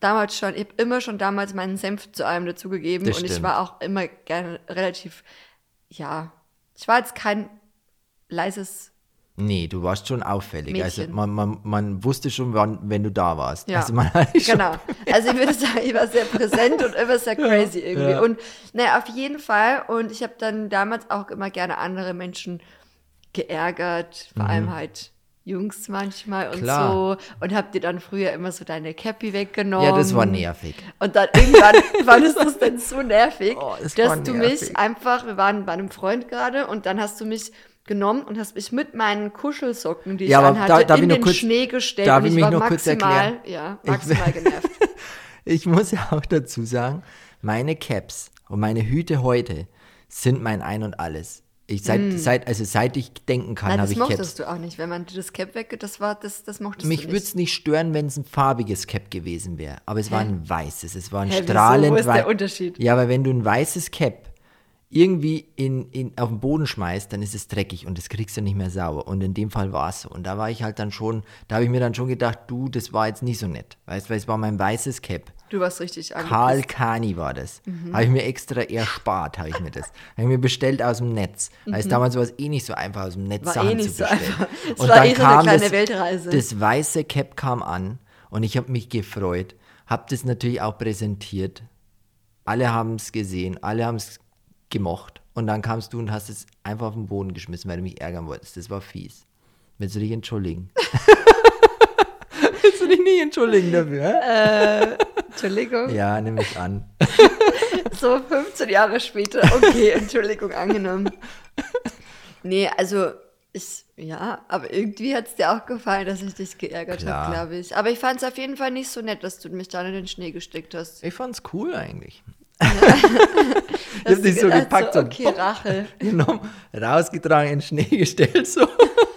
Speaker 1: damals schon, ich habe immer schon damals meinen Senf zu allem dazugegeben und ich war auch immer gerne relativ, ja, ich war jetzt kein leises,
Speaker 2: Nee, du warst schon auffällig. Also
Speaker 1: Mädchen.
Speaker 2: man, man, man wusste schon, wann, wenn du da warst.
Speaker 1: Ja,
Speaker 2: Also man
Speaker 1: genau. Also ich würde sagen, ich war sehr präsent und immer sehr crazy irgendwie.
Speaker 2: ja.
Speaker 1: Und naja, auf jeden Fall. Und ich habe dann damals auch immer gerne andere Menschen geärgert, vor allem halt Jungs manchmal und.
Speaker 2: Klar.
Speaker 1: so. Und hab dir dann früher immer so deine Cappy weggenommen.
Speaker 2: ja, das war nervig.
Speaker 1: Und dann irgendwann fandest du es dann so nervig,
Speaker 2: Oh, das war
Speaker 1: dass du
Speaker 2: nervig.
Speaker 1: mich einfach, wir waren bei einem Freund gerade und dann hast du mich genommen und hast mich mit meinen Kuschelsocken, die ich
Speaker 2: Ja, aber
Speaker 1: anhatte,
Speaker 2: da-
Speaker 1: in
Speaker 2: ich
Speaker 1: den
Speaker 2: kurz-
Speaker 1: Schnee gestellt
Speaker 2: darf
Speaker 1: und
Speaker 2: ich
Speaker 1: ich
Speaker 2: mich
Speaker 1: war
Speaker 2: nur kurz
Speaker 1: maximal,
Speaker 2: erklären?
Speaker 1: ja,
Speaker 2: Ich-
Speaker 1: maximal genervt.
Speaker 2: Ich muss ja auch dazu sagen, meine Caps und meine Hüte heute sind mein Ein und Alles. Ich seit, seit, also seit ich denken kann,
Speaker 1: Mm.
Speaker 2: Habe
Speaker 1: das
Speaker 2: ich Caps.
Speaker 1: mochtest du auch nicht, wenn man das Cap weggeht, das war, das, das mochtest
Speaker 2: Mich
Speaker 1: du
Speaker 2: würde
Speaker 1: nicht.
Speaker 2: es nicht stören, wenn es ein farbiges Cap gewesen wäre. Aber es war
Speaker 1: Hä?
Speaker 2: ein weißes. Es war ein
Speaker 1: Hä, wieso?
Speaker 2: strahlend
Speaker 1: Wo ist der Unterschied?
Speaker 2: Ja, weil wenn du ein weißes Cap irgendwie in, in, auf den Boden schmeißt, dann ist es dreckig und das kriegst du nicht mehr sauber. Und in dem Fall war es so. Und da war ich halt dann schon, da habe ich mir dann schon gedacht, du, das war jetzt nicht so nett. Weißt du, weil es war mein weißes Cap.
Speaker 1: Du warst richtig
Speaker 2: Karl
Speaker 1: angepisst.
Speaker 2: Kani war das.
Speaker 1: Mhm.
Speaker 2: Habe ich mir extra erspart, habe ich mir das. Habe ich mir bestellt aus dem Netz. Weil es damals war es eh nicht so einfach, aus dem Netz
Speaker 1: Mhm. War
Speaker 2: Sachen
Speaker 1: eh
Speaker 2: zu
Speaker 1: so
Speaker 2: bestellen.
Speaker 1: einfach. Es
Speaker 2: Und
Speaker 1: war
Speaker 2: dann
Speaker 1: eh so eine
Speaker 2: kam
Speaker 1: kleine
Speaker 2: das,
Speaker 1: Weltreise.
Speaker 2: Das weiße Cap kam an und ich habe mich gefreut. Habe das natürlich auch präsentiert. Alle haben es gesehen, alle haben es gemocht. Und dann kamst du und hast es einfach auf den Boden geschmissen, weil du mich ärgern wolltest. Das war fies. Willst du dich entschuldigen? Willst du dich nicht entschuldigen dafür? hä?
Speaker 1: Entschuldigung.
Speaker 2: Ja, nimm mich an.
Speaker 1: So 15 Jahre später, okay, Entschuldigung, angenommen. Nee, also ich, ja, aber irgendwie hat es dir auch gefallen, dass ich dich geärgert habe, glaube ich. Aber ich fand es auf jeden Fall nicht so nett, dass du mich dann in den Schnee gesteckt hast.
Speaker 2: Ich fand's cool eigentlich.
Speaker 1: Hast
Speaker 2: ich hab
Speaker 1: du
Speaker 2: dich so gepackt
Speaker 1: so,
Speaker 2: und
Speaker 1: okay, Rache.
Speaker 2: genommen, rausgetragen, in den Schnee gestellt. So.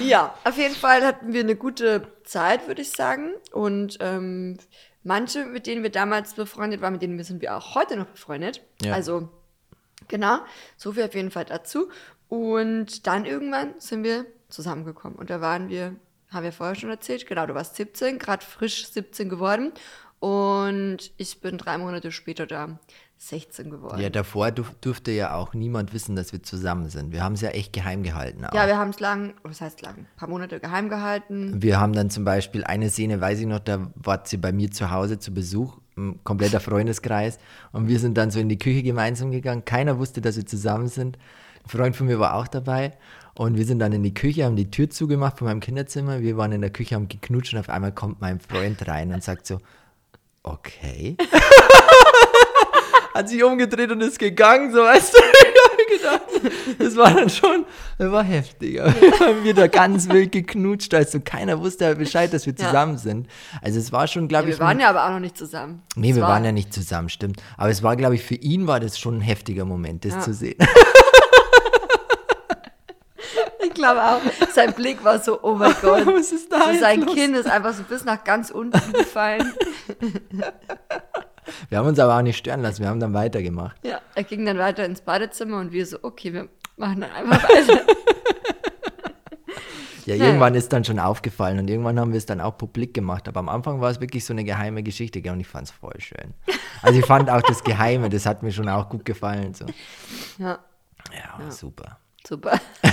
Speaker 1: Ja, auf jeden Fall hatten wir eine gute Zeit, würde ich sagen. Und ähm, manche, mit denen wir damals befreundet waren, mit denen sind wir auch heute noch befreundet.
Speaker 2: Ja.
Speaker 1: Also, genau, so viel auf jeden Fall dazu. Und dann irgendwann sind wir zusammengekommen. Und da waren wir, haben wir vorher schon erzählt, genau, du warst 17, gerade frisch 17 geworden. Und ich bin drei Monate später da 16 geworden.
Speaker 2: Ja, davor durf, durfte ja auch niemand wissen, dass wir zusammen sind. Wir haben es ja echt geheim gehalten. Auch.
Speaker 1: Ja, wir haben es lang, was heißt lang, ein paar Monate geheim gehalten.
Speaker 2: Wir haben dann zum Beispiel eine Szene, weiß ich noch, da war sie bei mir zu Hause zu Besuch, ein kompletter Freundeskreis. Und wir sind dann so in die Küche gemeinsam gegangen. Keiner wusste, dass wir zusammen sind. Ein Freund von mir war auch dabei. Und wir sind dann in die Küche, haben die Tür zugemacht von meinem Kinderzimmer. Wir waren in der Küche, haben geknutscht und auf einmal kommt mein Freund rein und sagt so, okay. Hat sich umgedreht und ist gegangen, so weißt du. Ich hab gedacht, das war dann schon, das war heftig. Wir haben wieder ganz wild geknutscht, also keiner wusste Bescheid, dass wir
Speaker 1: Ja.
Speaker 2: zusammen sind. Also es war schon,
Speaker 1: Ja,
Speaker 2: glaube
Speaker 1: wir
Speaker 2: ich,
Speaker 1: waren ja aber auch noch nicht zusammen.
Speaker 2: nee,
Speaker 1: Es
Speaker 2: wir
Speaker 1: war-
Speaker 2: waren ja nicht zusammen, stimmt. Aber es war, glaube ich, für ihn war das schon ein heftiger Moment, das
Speaker 1: Ja.
Speaker 2: zu sehen.
Speaker 1: Ich glaube auch, sein Blick war so, oh mein Gott.
Speaker 2: Was ist da
Speaker 1: So sein
Speaker 2: los?
Speaker 1: Kinn ist einfach so bis nach ganz unten gefallen.
Speaker 2: Wir haben uns aber auch nicht stören lassen, wir haben dann weitergemacht.
Speaker 1: Ja, er ging dann weiter ins Badezimmer und wir so, okay, wir machen dann einfach weiter.
Speaker 2: Ja,
Speaker 1: Naja.
Speaker 2: irgendwann ist dann schon aufgefallen und irgendwann haben wir es dann auch publik gemacht. Aber am Anfang war es wirklich so eine geheime Geschichte gell, und ich fand es voll schön. Also ich fand auch das Geheime, das hat mir schon auch gut gefallen. So.
Speaker 1: Ja,
Speaker 2: Ja, super.
Speaker 1: super.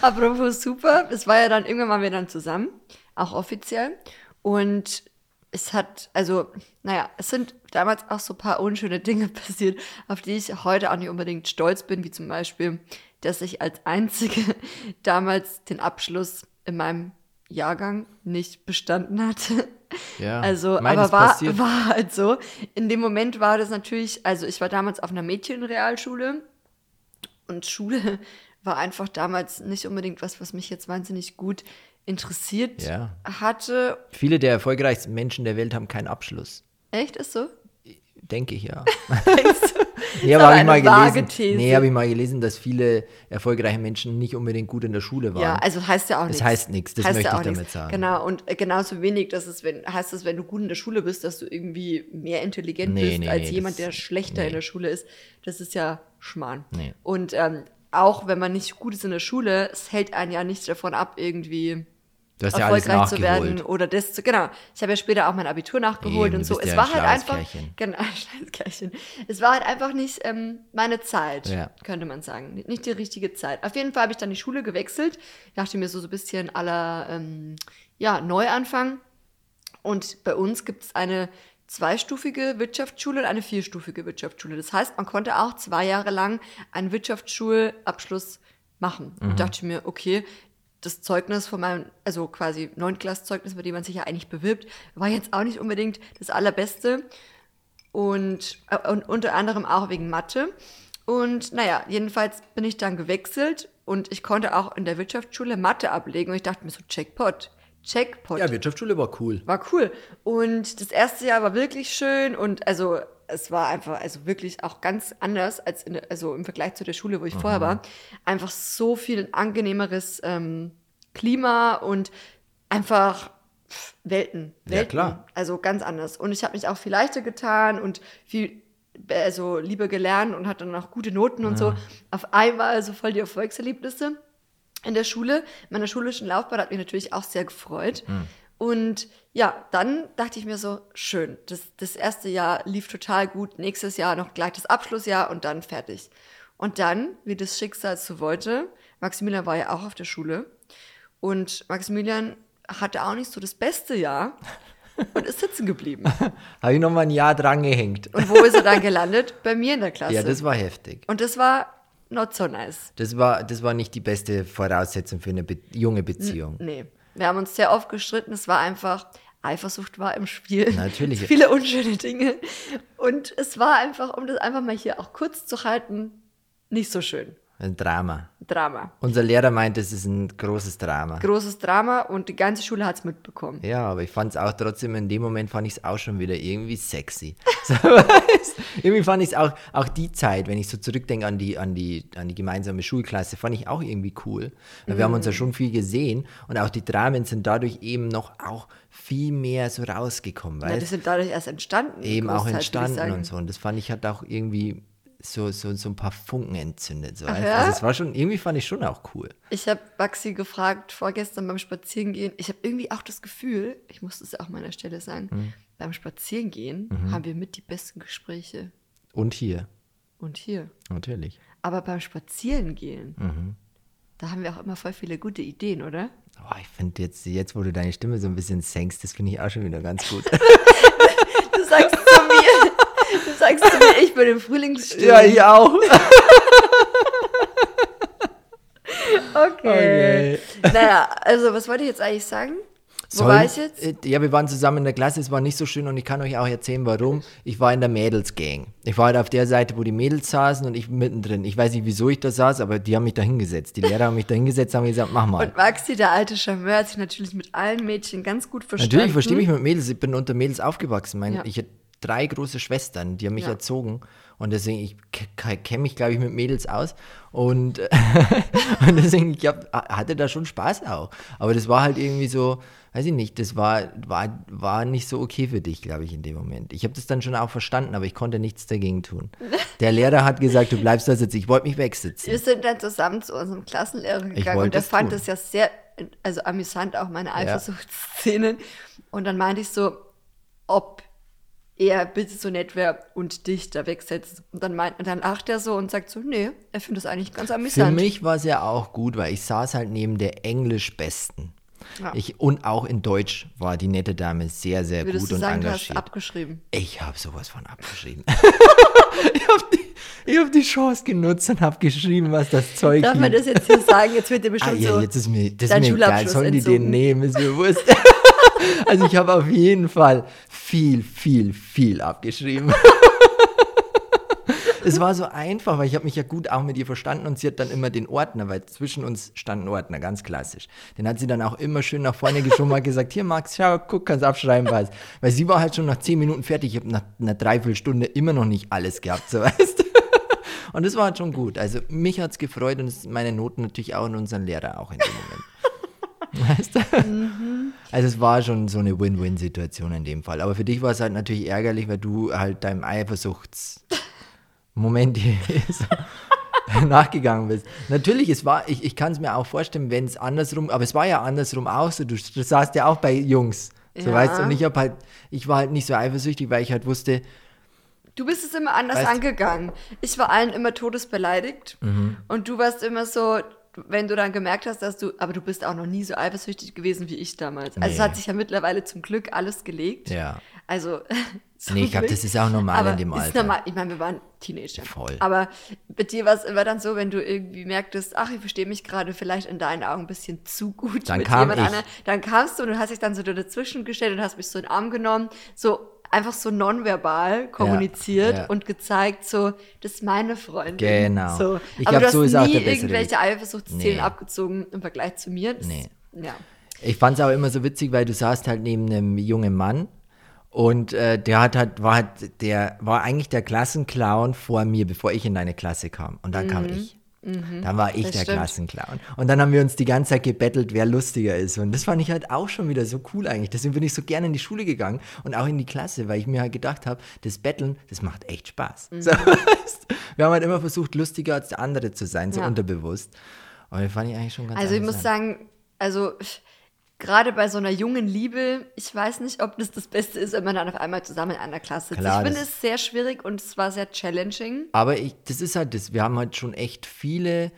Speaker 1: Apropos super, es war ja dann, irgendwann waren wir dann zusammen, auch offiziell. Und es hat, also, naja, es sind damals auch so ein paar unschöne Dinge passiert, auf die ich heute auch nicht unbedingt stolz bin, wie zum Beispiel, dass ich als Einzige damals den Abschluss in meinem Jahrgang nicht bestanden hatte.
Speaker 2: Ja,
Speaker 1: Also, aber war,
Speaker 2: passiert.
Speaker 1: war halt so. In dem Moment war das natürlich, also ich war damals auf einer Mädchenrealschule und Schule war einfach damals nicht unbedingt was, was mich jetzt wahnsinnig gut interessiert
Speaker 2: Ja.
Speaker 1: hatte.
Speaker 2: Viele der erfolgreichsten Menschen der Welt haben keinen Abschluss.
Speaker 1: Echt, ist so?
Speaker 2: Denke ich ja. Nee,
Speaker 1: aber
Speaker 2: habe ich mal gelesen.
Speaker 1: These.
Speaker 2: Nee, habe ich mal gelesen, dass viele erfolgreiche Menschen nicht unbedingt gut in der Schule waren.
Speaker 1: Ja, also heißt ja auch
Speaker 2: Das
Speaker 1: nichts.
Speaker 2: heißt nichts, das
Speaker 1: Heißt
Speaker 2: möchte
Speaker 1: ja
Speaker 2: ich damit
Speaker 1: nichts.
Speaker 2: sagen.
Speaker 1: Genau, und genauso wenig, dass es, wenn, heißt es, wenn du gut in der Schule bist, dass du irgendwie mehr intelligent
Speaker 2: Nee,
Speaker 1: bist
Speaker 2: nee,
Speaker 1: als
Speaker 2: nee,
Speaker 1: jemand,
Speaker 2: das-
Speaker 1: der schlechter in der Schule ist. Das ist ja Schmarrn. Und ähm, auch wenn man nicht gut ist in der Schule, es hält einen ja nicht davon ab, irgendwie
Speaker 2: Du hast ja
Speaker 1: erfolgreich zu werden oder das zu, genau. Ich habe ja später auch mein Abitur nachgeholt
Speaker 2: Eben,
Speaker 1: und so.
Speaker 2: bist
Speaker 1: Es
Speaker 2: ja
Speaker 1: war
Speaker 2: ein
Speaker 1: halt einfach,
Speaker 2: Kerlchen.
Speaker 1: genau, Kerlchen. Es war halt einfach nicht ähm, meine Zeit,
Speaker 2: Ja.
Speaker 1: könnte man sagen. Nicht die richtige Zeit. Auf jeden Fall habe ich dann die Schule gewechselt. Dachte mir so, so ein bisschen aller, ähm, ja, Neuanfang. Und bei uns gibt es eine zweistufige Wirtschaftsschule und eine vierstufige Wirtschaftsschule. Das heißt, man konnte auch zwei Jahre lang einen Wirtschaftsschulabschluss machen.
Speaker 2: Mhm.
Speaker 1: Und dachte ich mir, okay, das Zeugnis von meinem, also quasi Neunklassenzeugnis, bei dem man sich ja eigentlich bewirbt, war jetzt auch nicht unbedingt das allerbeste. Und, äh, und unter anderem auch wegen Mathe. Und naja, jedenfalls bin ich dann gewechselt und ich konnte auch in der Wirtschaftsschule Mathe ablegen und ich dachte mir so, Checkpot, Checkpot.
Speaker 2: Ja, Wirtschaftsschule war cool.
Speaker 1: War cool. Und das erste Jahr war wirklich schön und also es war einfach, also wirklich auch ganz anders als in, also im Vergleich zu der Schule, wo ich vorher war. Einfach so viel angenehmeres ähm, Klima und einfach pff, Welten.
Speaker 2: Ja,
Speaker 1: Welten.
Speaker 2: klar.
Speaker 1: Also ganz anders. Und ich habe mich auch viel leichter getan und viel also lieber gelernt und hatte dann auch gute Noten und so. Auf einmal so voll die Erfolgserlebnisse in der Schule. In meiner schulischen Laufbahn hat mich natürlich auch sehr gefreut. Und ja, dann dachte ich mir so, schön, das, das erste Jahr lief total gut, nächstes Jahr noch gleich das Abschlussjahr und dann fertig. Und dann, wie das Schicksal so wollte, Maximilian war ja auch auf der Schule und Maximilian hatte auch nicht so das beste Jahr und ist sitzen geblieben.
Speaker 2: Habe ich noch mal ein Jahr dran gehängt.
Speaker 1: Und wo ist er dann gelandet? Bei mir in der Klasse.
Speaker 2: Ja, das war heftig.
Speaker 1: und das war not so nice.
Speaker 2: Das war, das war nicht die beste Voraussetzung für eine Be junge Beziehung.
Speaker 1: Nee. Wir haben uns sehr oft gestritten. Es war einfach, Eifersucht war im Spiel.
Speaker 2: Natürlich.
Speaker 1: Viele unschöne Dinge. Und es war einfach, um das einfach mal hier auch kurz zu halten, nicht so schön.
Speaker 2: Ein Drama.
Speaker 1: Drama.
Speaker 2: Unser Lehrer meint, es ist ein großes Drama.
Speaker 1: Großes Drama und die ganze Schule hat es mitbekommen.
Speaker 2: Ja, aber ich fand es auch trotzdem, in dem Moment fand ich es auch schon wieder irgendwie sexy. So, irgendwie fand ich es auch, auch die Zeit, wenn ich so zurückdenke an die, an, die, an die gemeinsame Schulklasse, fand ich auch irgendwie cool. Weil wir haben uns ja schon viel gesehen und auch die Dramen sind dadurch eben noch auch viel mehr so rausgekommen,
Speaker 1: Ja,
Speaker 2: weißt
Speaker 1: die sind dadurch erst entstanden.
Speaker 2: Eben auch entstanden und so. Und das fand ich hat auch irgendwie so, so, so ein paar Funken entzündet. So.
Speaker 1: Ach ja?
Speaker 2: Also es war schon, irgendwie fand ich schon auch cool.
Speaker 1: Ich habe Baxi gefragt vorgestern beim Spazierengehen. Ich habe irgendwie auch das Gefühl, ich muss es auch mal an der Stelle sagen,
Speaker 2: Mhm.
Speaker 1: beim Spazierengehen haben wir mit die besten Gespräche.
Speaker 2: Und hier,
Speaker 1: Und hier.
Speaker 2: natürlich.
Speaker 1: Aber beim Spazierengehen,
Speaker 2: Mhm.
Speaker 1: da haben wir auch immer voll viele gute Ideen, oder?
Speaker 2: Oh, ich finde jetzt, jetzt, wo du deine Stimme so ein bisschen senkst, das finde ich auch schon wieder ganz gut.
Speaker 1: Du sagst sagst zu mir, ich bin im Frühlingsstimmung.
Speaker 2: ja, ich auch.
Speaker 1: Okay. Naja, also was wollte ich jetzt eigentlich sagen? Wo war ich jetzt?
Speaker 2: Äh, Ja, wir waren zusammen in der Klasse, es war nicht so schön und ich kann euch auch erzählen, warum. Ich war in der Mädelsgang. Ich war halt auf der Seite, wo die Mädels saßen und ich mittendrin. Ich weiß nicht, wieso ich da saß, aber die haben mich da hingesetzt. Die Lehrer haben mich da hingesetzt, haben gesagt, mach mal.
Speaker 1: Und Maxi, der alte Charmeur, hat sich natürlich mit allen Mädchen ganz gut verstanden.
Speaker 2: Natürlich verstehe ich mich mit Mädels. Ich bin unter Mädels aufgewachsen. Mein,
Speaker 1: Ja.
Speaker 2: ich, drei große Schwestern, die haben mich
Speaker 1: Ja.
Speaker 2: erzogen. Und deswegen, ich kenne mich, glaube ich, mit Mädels aus. Und, und deswegen, ich hab, hatte da schon Spaß auch. Aber das war halt irgendwie so, weiß ich nicht, das war, war, war nicht so okay für dich, glaube ich, in dem Moment. Ich habe das dann schon auch verstanden, aber ich konnte nichts dagegen tun. Der Lehrer hat gesagt, du bleibst da sitzen. Ich wollte mich wegsitzen.
Speaker 1: Wir sind dann zusammen zu unserem Klassenlehrer gegangen und der fand
Speaker 2: tun.
Speaker 1: es ja sehr, also amüsant, auch meine Eifersuchtsszenen. Und dann meinte ich so, ob er bitte so nett wäre und dich da wegsetzt. Und dann, meint, und dann lacht er so und sagt so, nee, er findet es eigentlich ganz
Speaker 2: Für
Speaker 1: amüsant.
Speaker 2: mich war es ja auch gut, weil ich saß halt neben der Englisch-Besten.
Speaker 1: Ja.
Speaker 2: Ich, und auch in Deutsch war die nette Dame sehr, sehr
Speaker 1: Würdest
Speaker 2: gut
Speaker 1: du
Speaker 2: und
Speaker 1: sagen, du hast
Speaker 2: engagiert.
Speaker 1: abgeschrieben?
Speaker 2: Ich habe sowas von abgeschrieben. ich habe die, ich hab die Chance genutzt und habe geschrieben, was das Zeug
Speaker 1: Darf man das jetzt hier sagen? Jetzt wird dir
Speaker 2: Ah,
Speaker 1: bestimmt
Speaker 2: ja,
Speaker 1: so.
Speaker 2: jetzt ist mir, das ist mir egal, sollen die den nehmen, ist mir wurscht. Also ich habe auf jeden Fall viel, viel, viel abgeschrieben. es war so einfach, weil ich habe mich ja gut auch mit ihr verstanden und sie hat dann immer den Ordner, weil zwischen uns stand ein Ordner, ganz klassisch. Den hat sie dann auch immer schön nach vorne geschoben und gesagt, hier Max, schau, guck, kannst abschreiben, was. Weil sie war halt schon nach zehn Minuten fertig, ich habe nach einer Dreiviertelstunde immer noch nicht alles gehabt, so weißt du. Und das war halt schon gut. Also mich hat es gefreut und meine Noten natürlich auch und unseren Lehrer auch in dem Moment. Weißt du? Also es war schon so eine Win-Win-Situation in dem Fall. Aber für dich war es halt natürlich ärgerlich, weil du halt deinem Eifersuchtsmoment nachgegangen bist. Natürlich, es war, ich, ich kann es mir auch vorstellen, wenn es andersrum, aber es war ja andersrum auch so. Du, du saßt ja auch bei Jungs. So
Speaker 1: Ja.
Speaker 2: weißt du, und ich hab halt, ich war halt nicht so eifersüchtig, weil ich halt wusste,
Speaker 1: Du bist es immer anders
Speaker 2: Weißt- Mhm.
Speaker 1: angegangen. Ich war allen immer todesbeleidigt und du warst immer so, wenn du dann gemerkt hast, dass du, aber du bist auch noch nie so eifersüchtig gewesen wie ich damals. Also es
Speaker 2: Nee.
Speaker 1: hat sich ja mittlerweile zum Glück alles gelegt.
Speaker 2: ja.
Speaker 1: Also
Speaker 2: Nee, ich glaube, das ist auch normal
Speaker 1: aber
Speaker 2: in dem
Speaker 1: Ist
Speaker 2: Alter.
Speaker 1: normal. Ich meine, wir waren Teenager.
Speaker 2: Voll.
Speaker 1: Aber bei dir war es immer dann so, wenn du irgendwie merktest, ach, ich verstehe mich gerade vielleicht in deinen Augen ein bisschen zu gut
Speaker 2: Dann
Speaker 1: mit
Speaker 2: kam
Speaker 1: jemand anderem. Dann kamst du und du hast dich dann so dazwischen gestellt und hast mich so in den Arm genommen, so einfach so nonverbal kommuniziert
Speaker 2: ja.
Speaker 1: und gezeigt, so, das ist meine Freundin.
Speaker 2: Genau.
Speaker 1: So.
Speaker 2: Ich
Speaker 1: Aber
Speaker 2: glaub,
Speaker 1: du hast
Speaker 2: so ist
Speaker 1: nie irgendwelche
Speaker 2: Weg.
Speaker 1: Eifersuchtsszenen
Speaker 2: Nee.
Speaker 1: abgezogen im Vergleich zu mir. Das,
Speaker 2: Nee.
Speaker 1: Ja.
Speaker 2: Ich fand es auch immer so witzig, weil du saßt halt neben einem jungen Mann und äh, der hat halt, war halt, der war eigentlich der Klassenclown vor mir, bevor ich in deine Klasse kam. Und dann kam ich. Dann war ich
Speaker 1: Mhm.
Speaker 2: Der
Speaker 1: stimmt.
Speaker 2: Klassenclown. Und dann haben wir uns die ganze Zeit gebettelt, wer lustiger ist. Und das fand ich halt auch schon wieder so cool eigentlich. Deswegen bin ich so gerne in die Schule gegangen und auch in die Klasse, weil ich mir halt gedacht habe, das Betteln, das macht echt Spaß.
Speaker 1: Mhm.
Speaker 2: So, wir haben halt immer versucht, lustiger als der andere zu sein, so
Speaker 1: Ja.
Speaker 2: unterbewusst. Und das fand ich eigentlich schon ganz
Speaker 1: Also ich muss sagen, also gerade bei so einer jungen Liebe, ich weiß nicht, ob das das Beste ist, wenn man dann auf einmal zusammen in einer Klasse sitzt.
Speaker 2: Klar,
Speaker 1: ich finde es sehr schwierig und es war sehr challenging.
Speaker 2: Aber ich, das ist halt das. Wir haben halt schon echt viele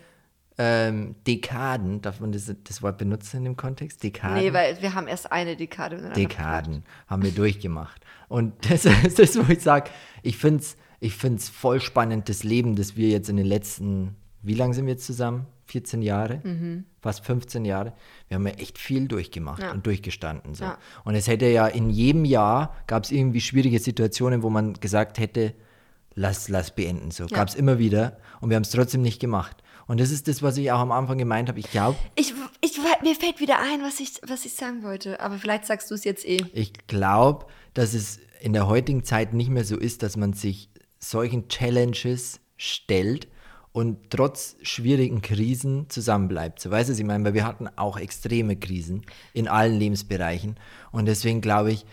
Speaker 2: ähm, Dekaden, darf man das, das Wort benutzen in dem Kontext? Dekaden?
Speaker 1: Nee, weil wir haben erst eine Dekade
Speaker 2: Dekaden haben wir durchgemacht. Und das ist das, wo ich sage, ich finde es ich find's voll spannend, das Leben, das wir jetzt in den letzten, wie lange sind wir jetzt zusammen? 14 Jahre? Fast 15 Jahre. Wir haben ja echt viel durchgemacht.
Speaker 1: Ja.
Speaker 2: und durchgestanden. So.
Speaker 1: Ja.
Speaker 2: Und es hätte ja in jedem Jahr, gab es irgendwie schwierige Situationen, wo man gesagt hätte, lass, lass beenden. So
Speaker 1: Ja.
Speaker 2: gab es immer wieder und wir haben es trotzdem nicht gemacht. Und das ist das, was ich auch am Anfang gemeint habe. Ich glaube,
Speaker 1: Ich, ich, mir fällt wieder ein, was ich, was ich sagen wollte. Aber vielleicht sagst du es jetzt eh.
Speaker 2: Ich glaube, dass es in der heutigen Zeit nicht mehr so ist, dass man sich solchen Challenges stellt und trotz schwierigen Krisen zusammenbleibt. So weißt du, was ich meine, weil wir hatten auch extreme Krisen in allen Lebensbereichen und deswegen glaube ich,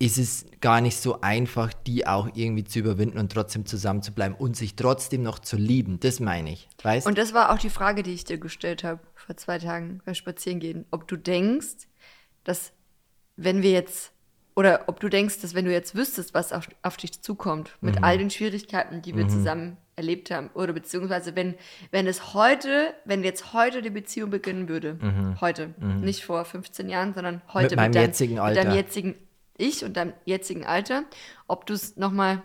Speaker 2: ist es gar nicht so einfach, die auch irgendwie zu überwinden und trotzdem zusammenzubleiben und sich trotzdem noch zu lieben. Das meine ich, weißt?
Speaker 1: Und das war auch die Frage, die ich dir gestellt habe vor zwei Tagen beim Spazierengehen. Ob du denkst, dass wenn wir jetzt, oder ob du denkst, dass wenn du jetzt wüsstest, was auf, auf dich zukommt, mit
Speaker 2: Mhm.
Speaker 1: all den Schwierigkeiten, die wir zusammen erlebt haben, oder beziehungsweise wenn, wenn es heute, wenn jetzt heute die Beziehung beginnen würde, heute, nicht vor 15 Jahren, sondern heute
Speaker 2: Mhm. meinem
Speaker 1: deinem-
Speaker 2: jetzigen
Speaker 1: mit
Speaker 2: Alter.
Speaker 1: deinem jetzigen Ich und deinem jetzigen Alter, ob du es nochmal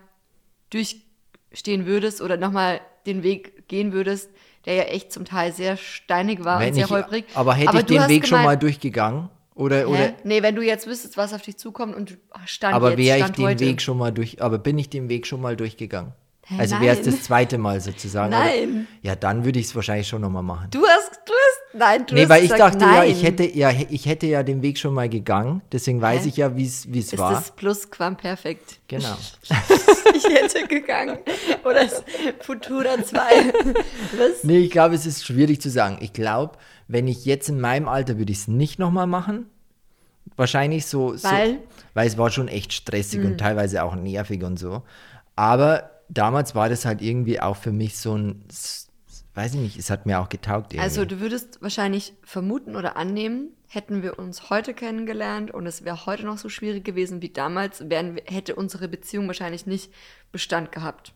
Speaker 1: durchstehen würdest oder nochmal den Weg gehen würdest, der ja echt zum Teil sehr steinig war
Speaker 2: Wenn
Speaker 1: und sehr
Speaker 2: ich,
Speaker 1: holprig.
Speaker 2: aber hätte ich
Speaker 1: du
Speaker 2: den Weg schon
Speaker 1: gemeint-
Speaker 2: mal durchgegangen? Oder,
Speaker 1: Hä?
Speaker 2: oder,
Speaker 1: Nee, wenn du jetzt wüsstest, was auf dich zukommt und du stand
Speaker 2: aber
Speaker 1: jetzt,
Speaker 2: wäre ich den
Speaker 1: heute.
Speaker 2: Weg schon mal durch, aber bin ich den Weg schon mal durchgegangen? Also wäre es das zweite Mal sozusagen?
Speaker 1: Nein.
Speaker 2: Oder? Ja, dann würde ich es wahrscheinlich schon nochmal machen.
Speaker 1: Du hast, du hast Nein, du
Speaker 2: Nee,
Speaker 1: hast
Speaker 2: weil ich dachte ja,
Speaker 1: nein.
Speaker 2: ich hätte ja, ich hätte ja den Weg schon mal gegangen. Deswegen weiß
Speaker 1: Hä?
Speaker 2: ich ja, wie es wie es
Speaker 1: Ist
Speaker 2: war.
Speaker 1: das Plusquamperfekt?
Speaker 2: Genau.
Speaker 1: Ich hätte gegangen. Oder Futura 2. Was?
Speaker 2: Nee, ich glaube, es ist schwierig zu sagen. Ich glaube, wenn ich jetzt in meinem Alter würde ich es nicht nochmal machen. Wahrscheinlich so, so.
Speaker 1: Weil? Hm.
Speaker 2: Weil es war schon echt stressig und teilweise auch nervig und so. Aber damals war das halt irgendwie auch für mich so ein, weiß ich nicht, es hat mir auch getaugt irgendwie.
Speaker 1: Also du würdest wahrscheinlich vermuten oder annehmen, hätten wir uns heute kennengelernt und es wäre heute noch so schwierig gewesen wie damals, wären, hätte unsere Beziehung wahrscheinlich nicht Bestand gehabt.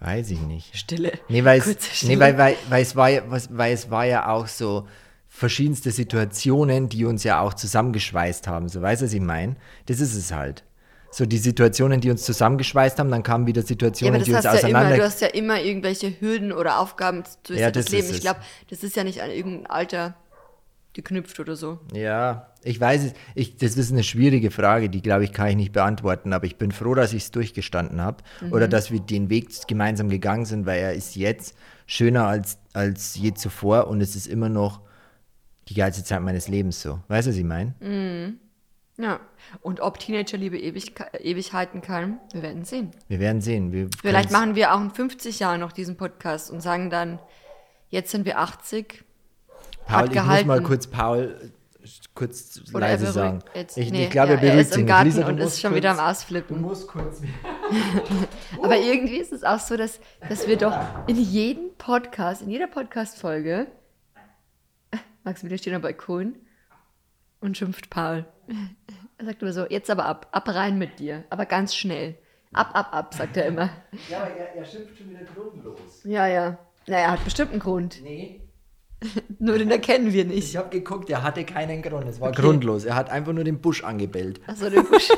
Speaker 2: weiß ich nicht.
Speaker 1: Stille.
Speaker 2: Nee, weil
Speaker 1: Kurze
Speaker 2: es,
Speaker 1: Stille.
Speaker 2: nee, weil, weil, weil, es war ja, weil es war ja auch so verschiedenste Situationen, die uns ja auch zusammengeschweißt haben. So weißt du, was ich meine? Das ist es halt. So die Situationen, die uns zusammengeschweißt haben, dann kamen wieder
Speaker 1: Ja,
Speaker 2: Situationen,
Speaker 1: aber
Speaker 2: die uns
Speaker 1: ja immer,
Speaker 2: auseinander...
Speaker 1: du hast ja immer irgendwelche Hürden oder Aufgaben durch
Speaker 2: Ja,
Speaker 1: das
Speaker 2: das
Speaker 1: Leben. Ich glaube, das ist ja nicht an irgendein Alter geknüpft oder so.
Speaker 2: Ja, ich weiß es. Ich, das ist eine schwierige Frage, die glaube ich kann ich nicht beantworten, aber ich bin froh, dass ich es durchgestanden habe
Speaker 1: Mhm.
Speaker 2: oder dass wir den Weg gemeinsam gegangen sind, weil er ist jetzt schöner als, als je zuvor und es ist immer noch die geilste Zeit meines Lebens so. Weißt du, was ich meine?
Speaker 1: Mhm. Ja. Und ob Teenagerliebe ewig, ewig halten kann, wir werden sehen.
Speaker 2: Wir werden sehen. Wir
Speaker 1: Vielleicht machen wir auch in 50 Jahren noch diesen Podcast und sagen dann, jetzt sind wir 80.
Speaker 2: Paul,
Speaker 1: hat
Speaker 2: ich muss
Speaker 1: gehalten.
Speaker 2: mal kurz Paul kurz
Speaker 1: Oder
Speaker 2: leise sagen.
Speaker 1: jetzt.
Speaker 2: Ich,
Speaker 1: nee,
Speaker 2: ich glaube,
Speaker 1: ja,
Speaker 2: er
Speaker 1: er ist im. Garten
Speaker 2: Lisa, du
Speaker 1: und ist schon
Speaker 2: kurz-
Speaker 1: wieder am
Speaker 2: Du
Speaker 1: Ausflippen.
Speaker 2: musst kurz.
Speaker 1: Aber irgendwie ist es auch so, dass, dass wir doch in jedem Podcast, in jeder Podcast-Folge, Max wieder steht am Balkon und schimpft Paul. Er sagt immer so, jetzt aber ab, ab rein mit dir, aber ganz schnell. Ab, ab, ab, sagt er immer.
Speaker 2: Ja, aber er, er schimpft schon wieder grundlos.
Speaker 1: Ja, ja. Naja, hat bestimmt einen Grund.
Speaker 2: Nee.
Speaker 1: Nur den erkennen wir
Speaker 2: Ich
Speaker 1: nicht.
Speaker 2: habe geguckt, er hatte keinen Grund. Es war grundlos. Er hat einfach nur den Busch angebellt.
Speaker 1: Achso, den Busch.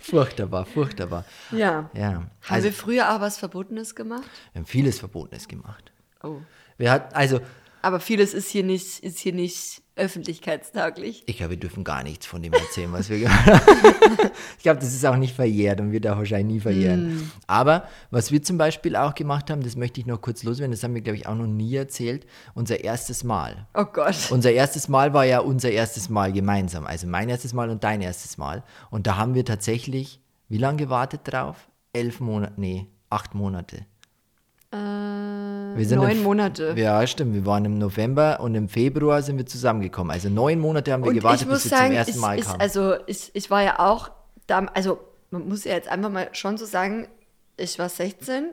Speaker 2: Furchtbar, furchtbar.
Speaker 1: Ja.
Speaker 2: Ja.
Speaker 1: Haben
Speaker 2: Also,
Speaker 1: wir früher auch was Verbotenes gemacht?
Speaker 2: wir haben vieles Verbotenes gemacht.
Speaker 1: Oh.
Speaker 2: Wir hat, also,
Speaker 1: Aber vieles ist hier nicht, ist hier nicht öffentlichkeitstauglich.
Speaker 2: ich glaube, wir dürfen gar nichts von dem erzählen, was wir gemacht haben. ich glaube, das ist auch nicht verjährt und wird auch wahrscheinlich nie verjähren. Aber was wir zum Beispiel auch gemacht haben, das möchte ich noch kurz loswerden, das haben wir, glaube ich, auch noch nie erzählt, unser erstes Mal.
Speaker 1: Oh Gott.
Speaker 2: Unser erstes Mal war ja unser erstes Mal gemeinsam. Also mein erstes Mal und dein erstes Mal. Und da haben wir tatsächlich, wie lange gewartet drauf? Elf Monate, nee, acht Monate. Wir sind
Speaker 1: neun Monate.
Speaker 2: Ja, stimmt. Wir waren im November und im Februar sind wir zusammengekommen. Also neun Monate haben wir
Speaker 1: Und
Speaker 2: gewartet, bis wir
Speaker 1: sagen,
Speaker 2: zum ersten
Speaker 1: ich,
Speaker 2: Mal
Speaker 1: ich,
Speaker 2: kamen.
Speaker 1: also ich, ich war ja auch, da, also man muss ja jetzt einfach mal schon so sagen, ich war 16,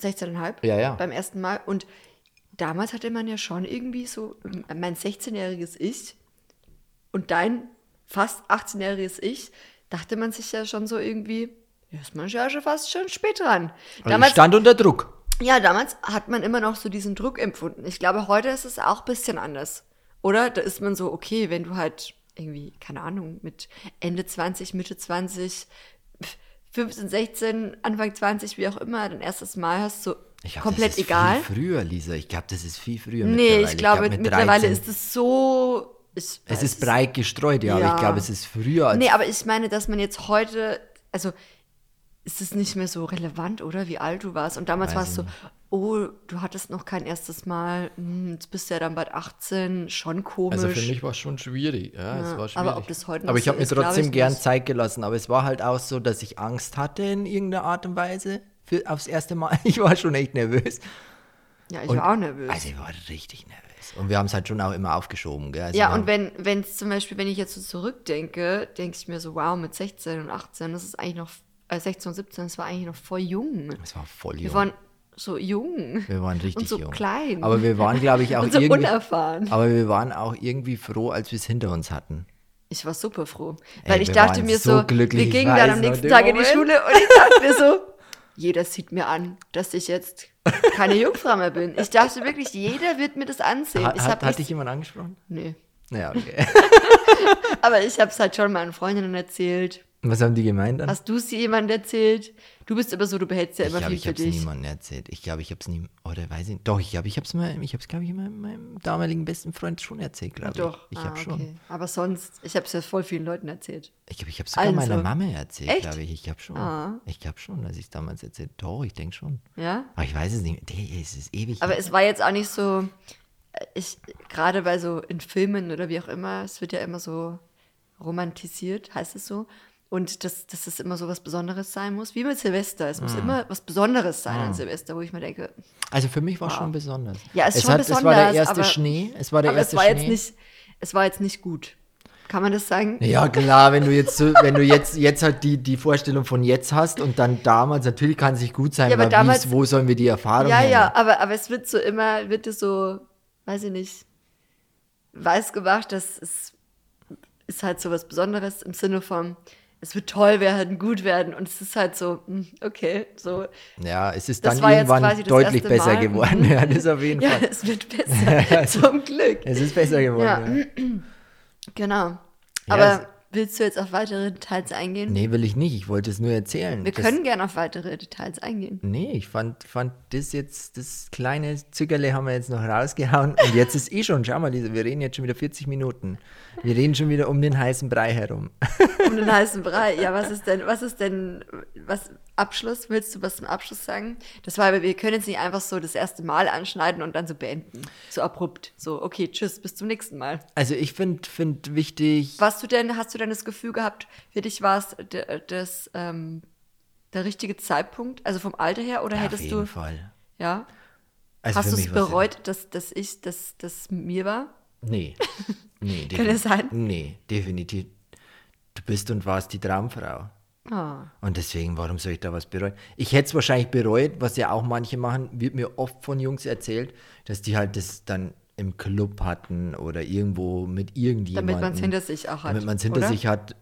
Speaker 1: 16,5
Speaker 2: Ja, ja.
Speaker 1: beim ersten Mal und damals hatte man ja schon irgendwie so, mein 16-jähriges Ich und dein fast 18-jähriges Ich, dachte man sich ja schon so irgendwie, ja, ist man ja schon fast schon spät dran.
Speaker 2: Also ich stand unter Druck.
Speaker 1: Ja, damals hat man immer noch so diesen Druck empfunden. Ich glaube, heute ist es auch ein bisschen anders. Oder? Da ist man so, okay, wenn du halt irgendwie, keine Ahnung, mit Ende 20, Mitte 20, 15, 16, Anfang 20, wie auch immer, dein erstes Mal hast, so
Speaker 2: Ich glaub,
Speaker 1: komplett egal.
Speaker 2: Früher, Lisa. Ich glaube, das ist viel früher.
Speaker 1: Nee, ich glaube,
Speaker 2: glaub, mit
Speaker 1: mittlerweile
Speaker 2: 13
Speaker 1: ist es so. Ich
Speaker 2: Es ist breit gestreut, ja, aber
Speaker 1: Ja.
Speaker 2: ich glaube, es ist früher als
Speaker 1: Nee, aber ich meine, dass man jetzt heute, also ist es nicht mehr so relevant, oder? Wie alt du warst. Und damals
Speaker 2: Weiß
Speaker 1: war es
Speaker 2: ich
Speaker 1: so, oh, du hattest noch kein erstes Mal, hm, jetzt bist du ja dann bald 18, schon komisch.
Speaker 2: Also für mich war es schon schwierig. Ja, es
Speaker 1: Ja,
Speaker 2: war schwierig.
Speaker 1: aber ob das heute noch
Speaker 2: Aber ich
Speaker 1: so
Speaker 2: habe mir trotzdem gern
Speaker 1: nicht.
Speaker 2: Zeit gelassen. Aber es war halt auch so, dass ich Angst hatte in irgendeiner Art und Weise für, aufs erste Mal. Ich war schon echt nervös.
Speaker 1: ja, ich
Speaker 2: Und-
Speaker 1: war auch nervös.
Speaker 2: Also ich war richtig nervös. Und wir haben es halt schon auch immer aufgeschoben. Gell? Also
Speaker 1: ja, und wenn es zum Beispiel, wenn ich jetzt so zurückdenke, denke ich mir so, wow, mit 16 und 18, das ist eigentlich noch, äh, 16 und 17, das war eigentlich noch voll jung.
Speaker 2: Es war voll jung.
Speaker 1: Wir waren so jung.
Speaker 2: Wir waren richtig
Speaker 1: und so
Speaker 2: jung.
Speaker 1: klein.
Speaker 2: Aber wir waren, glaube ich, auch
Speaker 1: und so
Speaker 2: irgendwie.
Speaker 1: unerfahren.
Speaker 2: Aber wir waren auch irgendwie froh, als wir es hinter uns hatten.
Speaker 1: Ich war super froh.
Speaker 2: Ey,
Speaker 1: Weil ich dachte mir
Speaker 2: so
Speaker 1: so, wir gingen dann am nächsten Tag in die
Speaker 2: Moment.
Speaker 1: Schule und ich dachte mir so, jeder sieht mir an, dass ich jetzt keine Jungfrau mehr bin. Ich dachte wirklich, jeder wird mir das ansehen.
Speaker 2: Hat, hat, hat dich jemand angesprochen?
Speaker 1: nee.
Speaker 2: Ja, okay.
Speaker 1: Aber ich habe es halt schon meinen Freundinnen erzählt.
Speaker 2: Was haben die gemeint dann?
Speaker 1: Hast du es jemandem erzählt? Du bist immer so, du behältst ja
Speaker 2: ich
Speaker 1: immer
Speaker 2: glaube,
Speaker 1: viel
Speaker 2: ich
Speaker 1: für
Speaker 2: habe es
Speaker 1: dich.
Speaker 2: niemandem erzählt. Ich glaube, ich habe es nie, oder weiß ich nicht. Doch, ich glaube, ich habe es mal, ich habe es, glaube ich, meinem, meinem damaligen besten Freund schon erzählt, glaube
Speaker 1: doch.
Speaker 2: ich. Ich
Speaker 1: ah,
Speaker 2: habe schon.
Speaker 1: okay. Aber sonst, ich habe es ja voll vielen Leuten erzählt.
Speaker 2: Ich glaube, ich habe es sogar
Speaker 1: Also.
Speaker 2: meiner Mama erzählt, glaube ich. Ich glaube schon.
Speaker 1: Ah.
Speaker 2: Ich glaube schon, dass ich es damals erzählt Doch, ich denke schon.
Speaker 1: Ja?
Speaker 2: Aber ich weiß es nicht. Nee, es ist ewig.
Speaker 1: Aber es war jetzt auch nicht so, äh, ich, gerade bei so in Filmen oder wie auch immer, es wird ja immer so romantisiert, heißt es so. Und dass, dass es immer so was Besonderes sein muss, wie mit Silvester. Es muss
Speaker 2: Ah.
Speaker 1: immer was Besonderes sein an Silvester, wo ich mir denke,
Speaker 2: also für mich war es schon besonders.
Speaker 1: Ja, es
Speaker 2: es
Speaker 1: schon
Speaker 2: hat, Es war der
Speaker 1: besonders,
Speaker 2: erste
Speaker 1: aber-
Speaker 2: Schnee. Es war der
Speaker 1: aber es
Speaker 2: erste
Speaker 1: war
Speaker 2: Schnee.
Speaker 1: jetzt nicht, es war jetzt nicht gut. Kann man das sagen?
Speaker 2: Ja, klar, wenn du jetzt wenn du jetzt, jetzt halt die, die Vorstellung von jetzt hast und dann damals, natürlich kann es nicht gut sein,
Speaker 1: Ja, aber damals-
Speaker 2: wo sollen wir die Erfahrung
Speaker 1: Ja,
Speaker 2: her?
Speaker 1: ja, aber, aber es wird so immer, wird es so, weiß ich nicht, weiß gemacht, dass es ist halt so was Besonderes im Sinne von, es wird toll werden, gut werden und es ist halt so, hm, okay, so,
Speaker 2: Ja, es ist dann irgendwann deutlich besser
Speaker 1: Mal.
Speaker 2: geworden. Ja, das auf jeden
Speaker 1: ja,
Speaker 2: Fall.
Speaker 1: es wird besser, zum Glück.
Speaker 2: Es ist besser geworden.
Speaker 1: Ja.
Speaker 2: Ja.
Speaker 1: Genau.
Speaker 2: Ja,
Speaker 1: Aber willst du jetzt auf weitere Details eingehen?
Speaker 2: Nee, will ich nicht. Ich wollte es nur erzählen.
Speaker 1: Wir
Speaker 2: Das-
Speaker 1: können gerne auf weitere Details eingehen.
Speaker 2: Nee, ich fand, fand das jetzt, das kleine Zückerle haben wir jetzt noch rausgehauen und jetzt ist eh schon, schau mal, Lisa, wir reden jetzt schon wieder 40 Minuten. Wir reden schon wieder um den heißen Brei herum.
Speaker 1: Um den heißen Brei. Ja, was ist denn, was ist denn, was, Abschluss? Willst du was zum Abschluss sagen? Das war, wir können jetzt nicht einfach so das erste Mal anschneiden und dann so beenden. So abrupt. So, okay, tschüss, bis zum nächsten Mal.
Speaker 2: Also ich finde find wichtig,
Speaker 1: Warst du denn, hast du denn das Gefühl gehabt, für dich war es der, das, ähm, der richtige Zeitpunkt, also vom Alter her, oder
Speaker 2: auf
Speaker 1: hättest
Speaker 2: jeden
Speaker 1: du,
Speaker 2: Fall.
Speaker 1: ja?
Speaker 2: Also
Speaker 1: hast du es bereut, dass, dass ich, dass das mir war?
Speaker 2: Nee. Nee,
Speaker 1: Kann es sein?
Speaker 2: Nee, definitiv. Du bist und warst die Traumfrau.
Speaker 1: Ah.
Speaker 2: Und deswegen, warum soll ich da was bereuen? Ich hätte es wahrscheinlich bereut, was ja auch manche machen, wird mir oft von Jungs erzählt, dass die halt das dann im Club hatten oder irgendwo mit irgendjemandem.
Speaker 1: Damit man es hinter sich auch hat.
Speaker 2: Damit man es hinter
Speaker 1: oder?
Speaker 2: sich hat.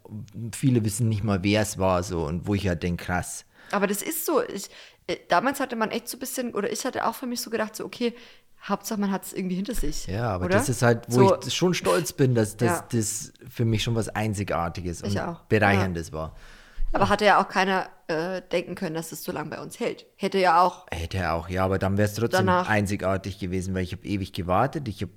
Speaker 2: Viele wissen nicht mal, wer es war so und wo ich halt denke, krass.
Speaker 1: Aber das ist so. Ich, äh, damals hatte man echt so ein bisschen, oder ich hatte auch für mich so gedacht, so, okay, Hauptsache man hat es irgendwie hinter sich.
Speaker 2: Ja, aber
Speaker 1: oder?
Speaker 2: das ist halt, wo
Speaker 1: so,
Speaker 2: ich schon stolz bin, dass, dass
Speaker 1: Ja.
Speaker 2: das für mich schon was Einzigartiges
Speaker 1: Ich
Speaker 2: und
Speaker 1: auch,
Speaker 2: Bereicherndes war.
Speaker 1: Aber hatte ja auch keiner äh, denken können, dass es so lange bei uns hält. Hätte ja auch.
Speaker 2: Hätte er auch, ja, aber dann wäre es trotzdem
Speaker 1: Danach-
Speaker 2: einzigartig gewesen, weil ich habe ewig gewartet. Ich habe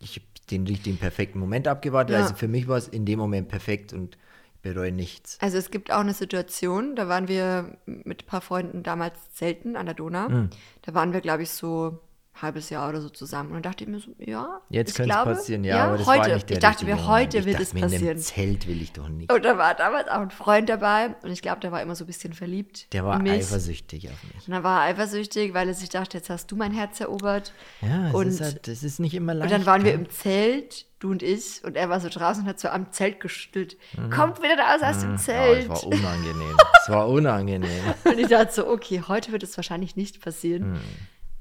Speaker 2: ich hab den richtigen perfekten Moment abgewartet.
Speaker 1: Ja.
Speaker 2: Also für mich war es in dem Moment perfekt und ich bereue nichts.
Speaker 1: Also es gibt auch eine Situation, da waren wir mit ein paar Freunden damals zelten an der Donau.
Speaker 2: Hm.
Speaker 1: Da waren wir, glaube ich, so halbes Jahr oder so zusammen. Und dann dachte ich mir so, ja,
Speaker 2: Jetzt könnte es passieren, ja, aber das
Speaker 1: heute.
Speaker 2: war nicht der
Speaker 1: ich dachte mir, heute
Speaker 2: ich
Speaker 1: wird es
Speaker 2: mir, In
Speaker 1: passieren.
Speaker 2: einem Zelt will ich doch nicht.
Speaker 1: Und da war damals auch ein Freund dabei und ich glaube, der war immer so ein bisschen verliebt.
Speaker 2: Der war
Speaker 1: mich.
Speaker 2: eifersüchtig auf mich.
Speaker 1: Und dann war er eifersüchtig, weil er sich dachte, jetzt hast du mein Herz erobert.
Speaker 2: Ja, es
Speaker 1: und,
Speaker 2: ist halt, das ist nicht immer
Speaker 1: und
Speaker 2: leicht.
Speaker 1: dann waren wir im Zelt, du und ich, und er war so draußen und hat so am Zelt gestüllt.
Speaker 2: Mhm.
Speaker 1: Kommt wieder raus aus dem
Speaker 2: Ja,
Speaker 1: Zelt.
Speaker 2: es war unangenehm. es war unangenehm.
Speaker 1: und ich dachte so, okay, heute wird es wahrscheinlich nicht passieren.
Speaker 2: Hm.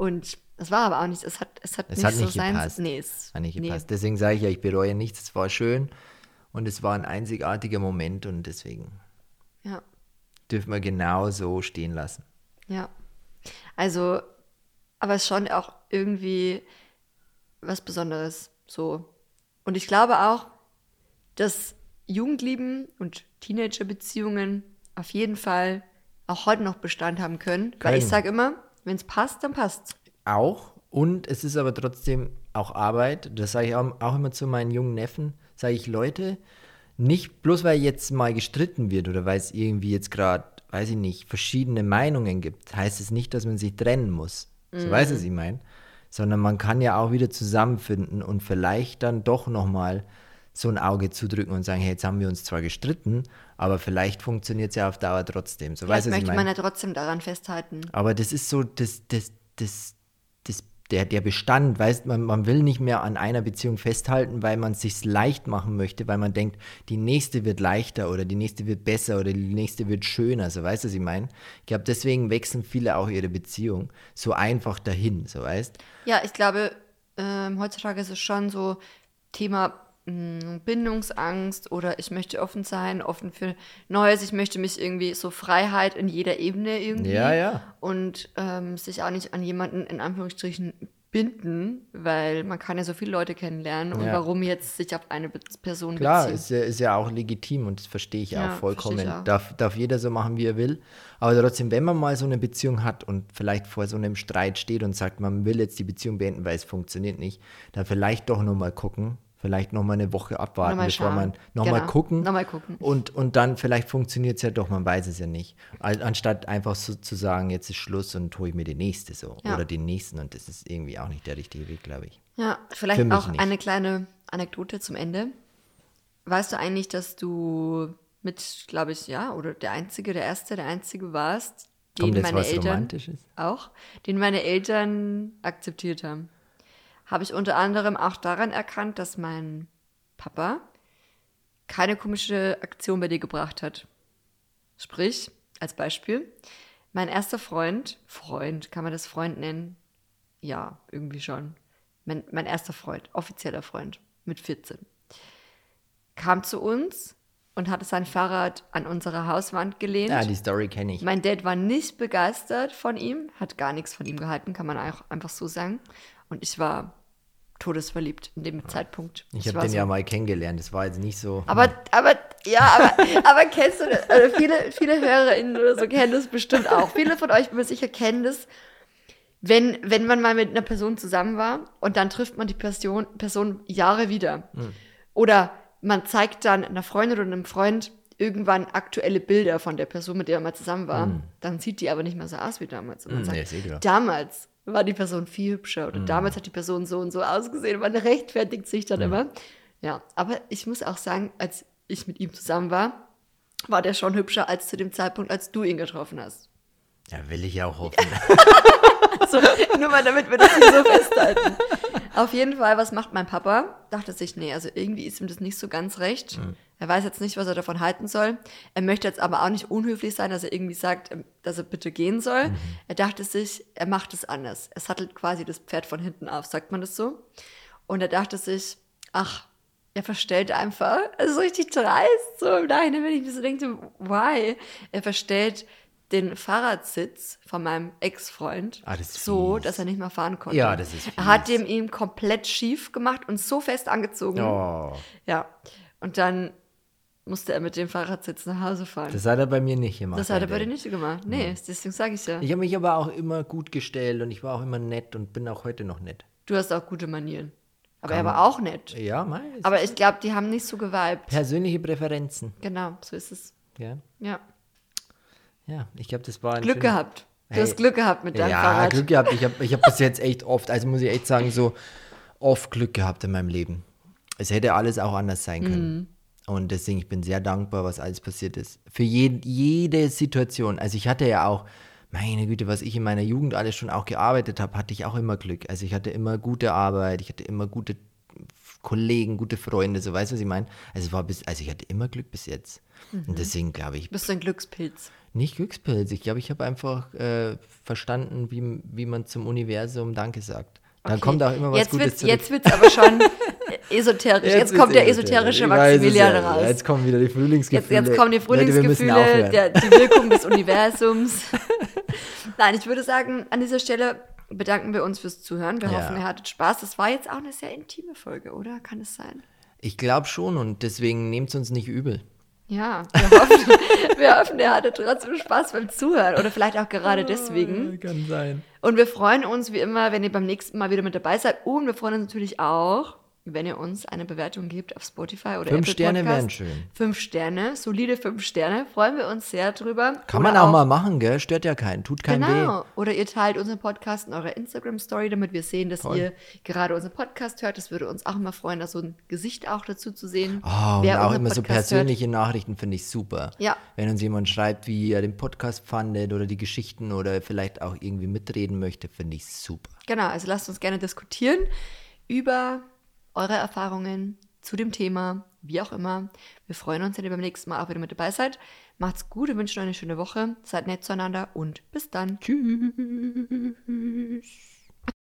Speaker 1: Und es war aber auch nicht, es hat, es hat
Speaker 2: Es
Speaker 1: nicht
Speaker 2: hat
Speaker 1: so
Speaker 2: nicht
Speaker 1: sein.
Speaker 2: gepasst.
Speaker 1: Nee, es
Speaker 2: Hat nicht
Speaker 1: nee.
Speaker 2: gepasst. Deswegen sage ich ja, ich bereue nichts. Es war schön und es war ein einzigartiger Moment und deswegen
Speaker 1: Ja,
Speaker 2: dürfen wir genau so stehen lassen.
Speaker 1: ja. Also, aber es ist schon auch irgendwie was Besonderes. So. Und ich glaube auch, dass Jugendlieben und Teenagerbeziehungen auf jeden Fall auch heute noch Bestand haben können. Weil ich
Speaker 2: Können.
Speaker 1: sage immer, wenn es passt, dann passt
Speaker 2: Auch. Und es ist aber trotzdem auch Arbeit. Das sage ich auch, auch immer zu meinen jungen Neffen. Sage ich, Leute, nicht bloß weil jetzt mal gestritten wird oder weil es irgendwie jetzt gerade, weiß ich nicht, verschiedene Meinungen gibt, heißt es nicht, dass man sich trennen muss. So
Speaker 1: Mhm.
Speaker 2: weiß es, ich meine. Sondern man kann ja auch wieder zusammenfinden und vielleicht dann doch nochmal so ein Auge zudrücken und sagen, hey, jetzt haben wir uns zwar gestritten, aber vielleicht funktioniert es ja auf Dauer trotzdem. So
Speaker 1: Vielleicht
Speaker 2: weiß es, ich
Speaker 1: möchte man ja trotzdem daran festhalten.
Speaker 2: Aber das ist so, das, das, das, das, der, der Bestand, weißt man, man will nicht mehr an einer Beziehung festhalten, weil man es sich leicht machen möchte, weil man denkt, die nächste wird leichter oder die nächste wird besser oder die nächste wird schöner, so weißt du, was ich meine? Ich glaube, deswegen wechseln viele auch ihre Beziehung so einfach dahin, so weißt
Speaker 1: Ja, ich glaube, ähm, heutzutage ist es schon so Thema Bindungsangst oder ich möchte offen sein, offen für Neues. Ich möchte mich irgendwie so Freiheit in jeder Ebene irgendwie.
Speaker 2: Ja, ja.
Speaker 1: Und ähm, sich auch nicht an jemanden in Anführungsstrichen binden, weil man kann ja so viele Leute kennenlernen und
Speaker 2: Ja.
Speaker 1: warum jetzt sich auf eine Person
Speaker 2: Klar,
Speaker 1: beziehen.
Speaker 2: ist ja, ist ja auch legitim und das verstehe ich
Speaker 1: Ja,
Speaker 2: auch vollkommen.
Speaker 1: ich auch.
Speaker 2: Darf, darf jeder so machen, wie er will. Aber trotzdem, wenn man mal so eine Beziehung hat und vielleicht vor so einem Streit steht und sagt, man will jetzt die Beziehung beenden, weil es funktioniert nicht, dann vielleicht doch nochmal gucken. Vielleicht nochmal eine Woche abwarten,
Speaker 1: Nochmal
Speaker 2: bevor man nochmal
Speaker 1: Genau.
Speaker 2: gucken.
Speaker 1: Nochmal gucken.
Speaker 2: Und, und dann vielleicht funktioniert es ja doch, man weiß es ja nicht. Anstatt einfach so zu sagen, jetzt ist Schluss und hole ich mir die nächste so.
Speaker 1: Ja.
Speaker 2: Oder den nächsten. Und das ist irgendwie auch nicht der richtige Weg, glaube ich.
Speaker 1: Ja, vielleicht auch
Speaker 2: nicht.
Speaker 1: eine kleine Anekdote zum Ende. Weißt du eigentlich, dass du mit, glaube ich, ja, oder der Einzige, der Erste, der Einzige warst, den
Speaker 2: Kommt
Speaker 1: meine Eltern auch, den meine Eltern akzeptiert haben. Habe ich unter anderem auch daran erkannt, dass mein Papa keine komische Aktion bei dir gebracht hat. Sprich, als Beispiel, mein erster Freund, Freund, kann man das Freund nennen? Ja, irgendwie schon. Mein, mein erster Freund, offizieller Freund, mit 14, kam zu uns und hatte sein Fahrrad an unsere Hauswand gelehnt.
Speaker 2: Ja, die Story kenne ich.
Speaker 1: Mein Dad war nicht begeistert von ihm, hat gar nichts von ihm gehalten, kann man auch einfach so sagen. Und ich war todesverliebt in dem Zeitpunkt.
Speaker 2: Ich habe den
Speaker 1: so,
Speaker 2: ja mal kennengelernt. Das war jetzt nicht so.
Speaker 1: Aber, aber, ja, aber, aber kennst du das? Also viele, viele HörerInnen oder so kennen das bestimmt auch. Viele von euch, bin mir sicher, kennen das. Wenn, wenn man mal mit einer Person zusammen war und dann trifft man die Person, Person Jahre wieder. Oder man zeigt dann einer Freundin oder einem Freund irgendwann aktuelle Bilder von der Person, mit der man mal zusammen war. Dann sieht die aber nicht mehr so aus wie damals. Und man
Speaker 2: Mm,
Speaker 1: sagt,
Speaker 2: nee, eh
Speaker 1: damals war die Person viel hübscher oder damals hat die Person so und so ausgesehen. Man rechtfertigt sich dann immer. Ja, aber ich muss auch sagen, als ich mit ihm zusammen war, war der schon hübscher als zu dem Zeitpunkt, als du ihn getroffen hast.
Speaker 2: Ja, will ich auch hoffen.
Speaker 1: Also, nur mal damit wir das hier so festhalten. Auf jeden Fall, was macht mein Papa? Dachte sich, nee, also irgendwie ist ihm das nicht so ganz recht. Er weiß jetzt nicht, was er davon halten soll. Er möchte jetzt aber auch nicht unhöflich sein, dass er irgendwie sagt, ähm, dass er bitte gehen soll. Er dachte sich, er macht es anders. Er sattelt quasi das Pferd von hinten auf, sagt man das so? Und er dachte sich, ach, er verstellt einfach, also so richtig dreist, so im Nachhinein, wenn ich mir so denke, why? Er verstellt den Fahrradsitz von meinem Ex-Freund
Speaker 2: Ah, das ist
Speaker 1: so,
Speaker 2: fies.
Speaker 1: dass er nicht mehr fahren konnte.
Speaker 2: Ja, das ist
Speaker 1: Er hat
Speaker 2: fies.
Speaker 1: dem ihm komplett schief gemacht und so fest angezogen.
Speaker 2: oh,
Speaker 1: Ja. Und dann musste er mit dem Fahrradsitz nach Hause fahren. Das,
Speaker 2: das hat er bei mir nicht gemacht.
Speaker 1: hat er bei dir nicht gemacht. Nee, deswegen sage ich ja.
Speaker 2: Ich habe mich aber auch immer gut gestellt und ich war auch immer nett und bin auch heute noch nett.
Speaker 1: Du hast auch gute Manieren. Aber
Speaker 2: Kann
Speaker 1: er war auch nett.
Speaker 2: Ja, mei.
Speaker 1: Aber ich glaube, die haben nicht so geweibt.
Speaker 2: persönliche Präferenzen.
Speaker 1: Genau, so ist es.
Speaker 2: Ja,
Speaker 1: Ja.
Speaker 2: ja ich glaube, das war ein
Speaker 1: Glück
Speaker 2: schöner-
Speaker 1: gehabt. Du
Speaker 2: Hey.
Speaker 1: hast Glück gehabt mit deinem
Speaker 2: ja,
Speaker 1: Fahrrad.
Speaker 2: Glück gehabt. Ich habe ich hab bis jetzt echt oft, also muss ich echt sagen, so oft Glück gehabt in meinem Leben. Es hätte alles auch anders sein können.
Speaker 1: Mhm.
Speaker 2: Und deswegen, ich bin sehr dankbar, was alles passiert ist. Für je, jede Situation. Also ich hatte ja auch, meine Güte, was ich in meiner Jugend alles schon auch gearbeitet habe, hatte ich auch immer Glück. Also ich hatte immer gute Arbeit, ich hatte immer gute Kollegen, gute Freunde, so weißt du, was ich meine? Also war bis, also ich hatte immer Glück bis jetzt.
Speaker 1: Mhm.
Speaker 2: Und deswegen glaube ich,
Speaker 1: Bist du ein Glückspilz?
Speaker 2: nicht Glückspilz. Ich glaube, ich habe einfach äh, verstanden, wie, wie man zum Universum Danke sagt. Dann
Speaker 1: Okay.
Speaker 2: kommt auch immer was
Speaker 1: jetzt
Speaker 2: Gutes
Speaker 1: wird's,
Speaker 2: zurück.
Speaker 1: Jetzt wird es aber schon esoterisch. Jetzt, kommt der esoterische Maximilian
Speaker 2: ja.
Speaker 1: raus.
Speaker 2: Jetzt kommen wieder die
Speaker 1: Jetzt,
Speaker 2: Frühlingsgefühle.
Speaker 1: jetzt kommen die
Speaker 2: Leute,
Speaker 1: Frühlingsgefühle,
Speaker 2: aufhören.
Speaker 1: der, die Wirkung des Universums. Nein, ich würde sagen, an dieser Stelle bedanken wir uns fürs Zuhören. Wir
Speaker 2: Ja.
Speaker 1: hoffen, ihr hattet Spaß. Das war jetzt auch eine sehr intime Folge, oder? Kann es sein?
Speaker 2: Ich glaube schon und deswegen nehmt es uns nicht übel.
Speaker 1: Ja, wir hoffen, wir hoffen, ihr hattet trotzdem Spaß beim Zuhören oder vielleicht auch gerade deswegen.
Speaker 2: Kann sein.
Speaker 1: Und wir freuen uns wie immer, wenn ihr beim nächsten Mal wieder mit dabei seid. Und wir freuen uns natürlich auch, wenn ihr uns eine Bewertung gebt auf Spotify oder
Speaker 2: Fünf
Speaker 1: Apple
Speaker 2: Sterne wären schön.
Speaker 1: Fünf Sterne, solide fünf Sterne. Freuen wir uns sehr drüber.
Speaker 2: Kann
Speaker 1: Oder
Speaker 2: man auch, mal machen, gell? Stört ja keinen. Tut keinem weh.
Speaker 1: Genau. Oder ihr teilt unseren Podcast in eurer Instagram-Story, damit wir sehen, dass
Speaker 2: Toll.
Speaker 1: ihr gerade unseren Podcast hört. Das würde uns auch immer freuen, da so ein Gesicht auch dazu zu sehen.
Speaker 2: Oh, und auch immer so
Speaker 1: Podcast
Speaker 2: persönliche Nachrichten finde ich super.
Speaker 1: Ja.
Speaker 2: Wenn uns jemand schreibt, wie er den Podcast fandet oder die Geschichten oder vielleicht auch irgendwie mitreden möchte, finde ich super.
Speaker 1: Hört. Genau, also lasst uns gerne diskutieren über eure Erfahrungen zu dem Thema, wie auch immer. Wir freuen uns, wenn ihr beim nächsten Mal auch wieder mit dabei seid. Macht's gut, wir wünschen euch eine schöne Woche. Seid nett zueinander und bis dann.
Speaker 2: Tschüss.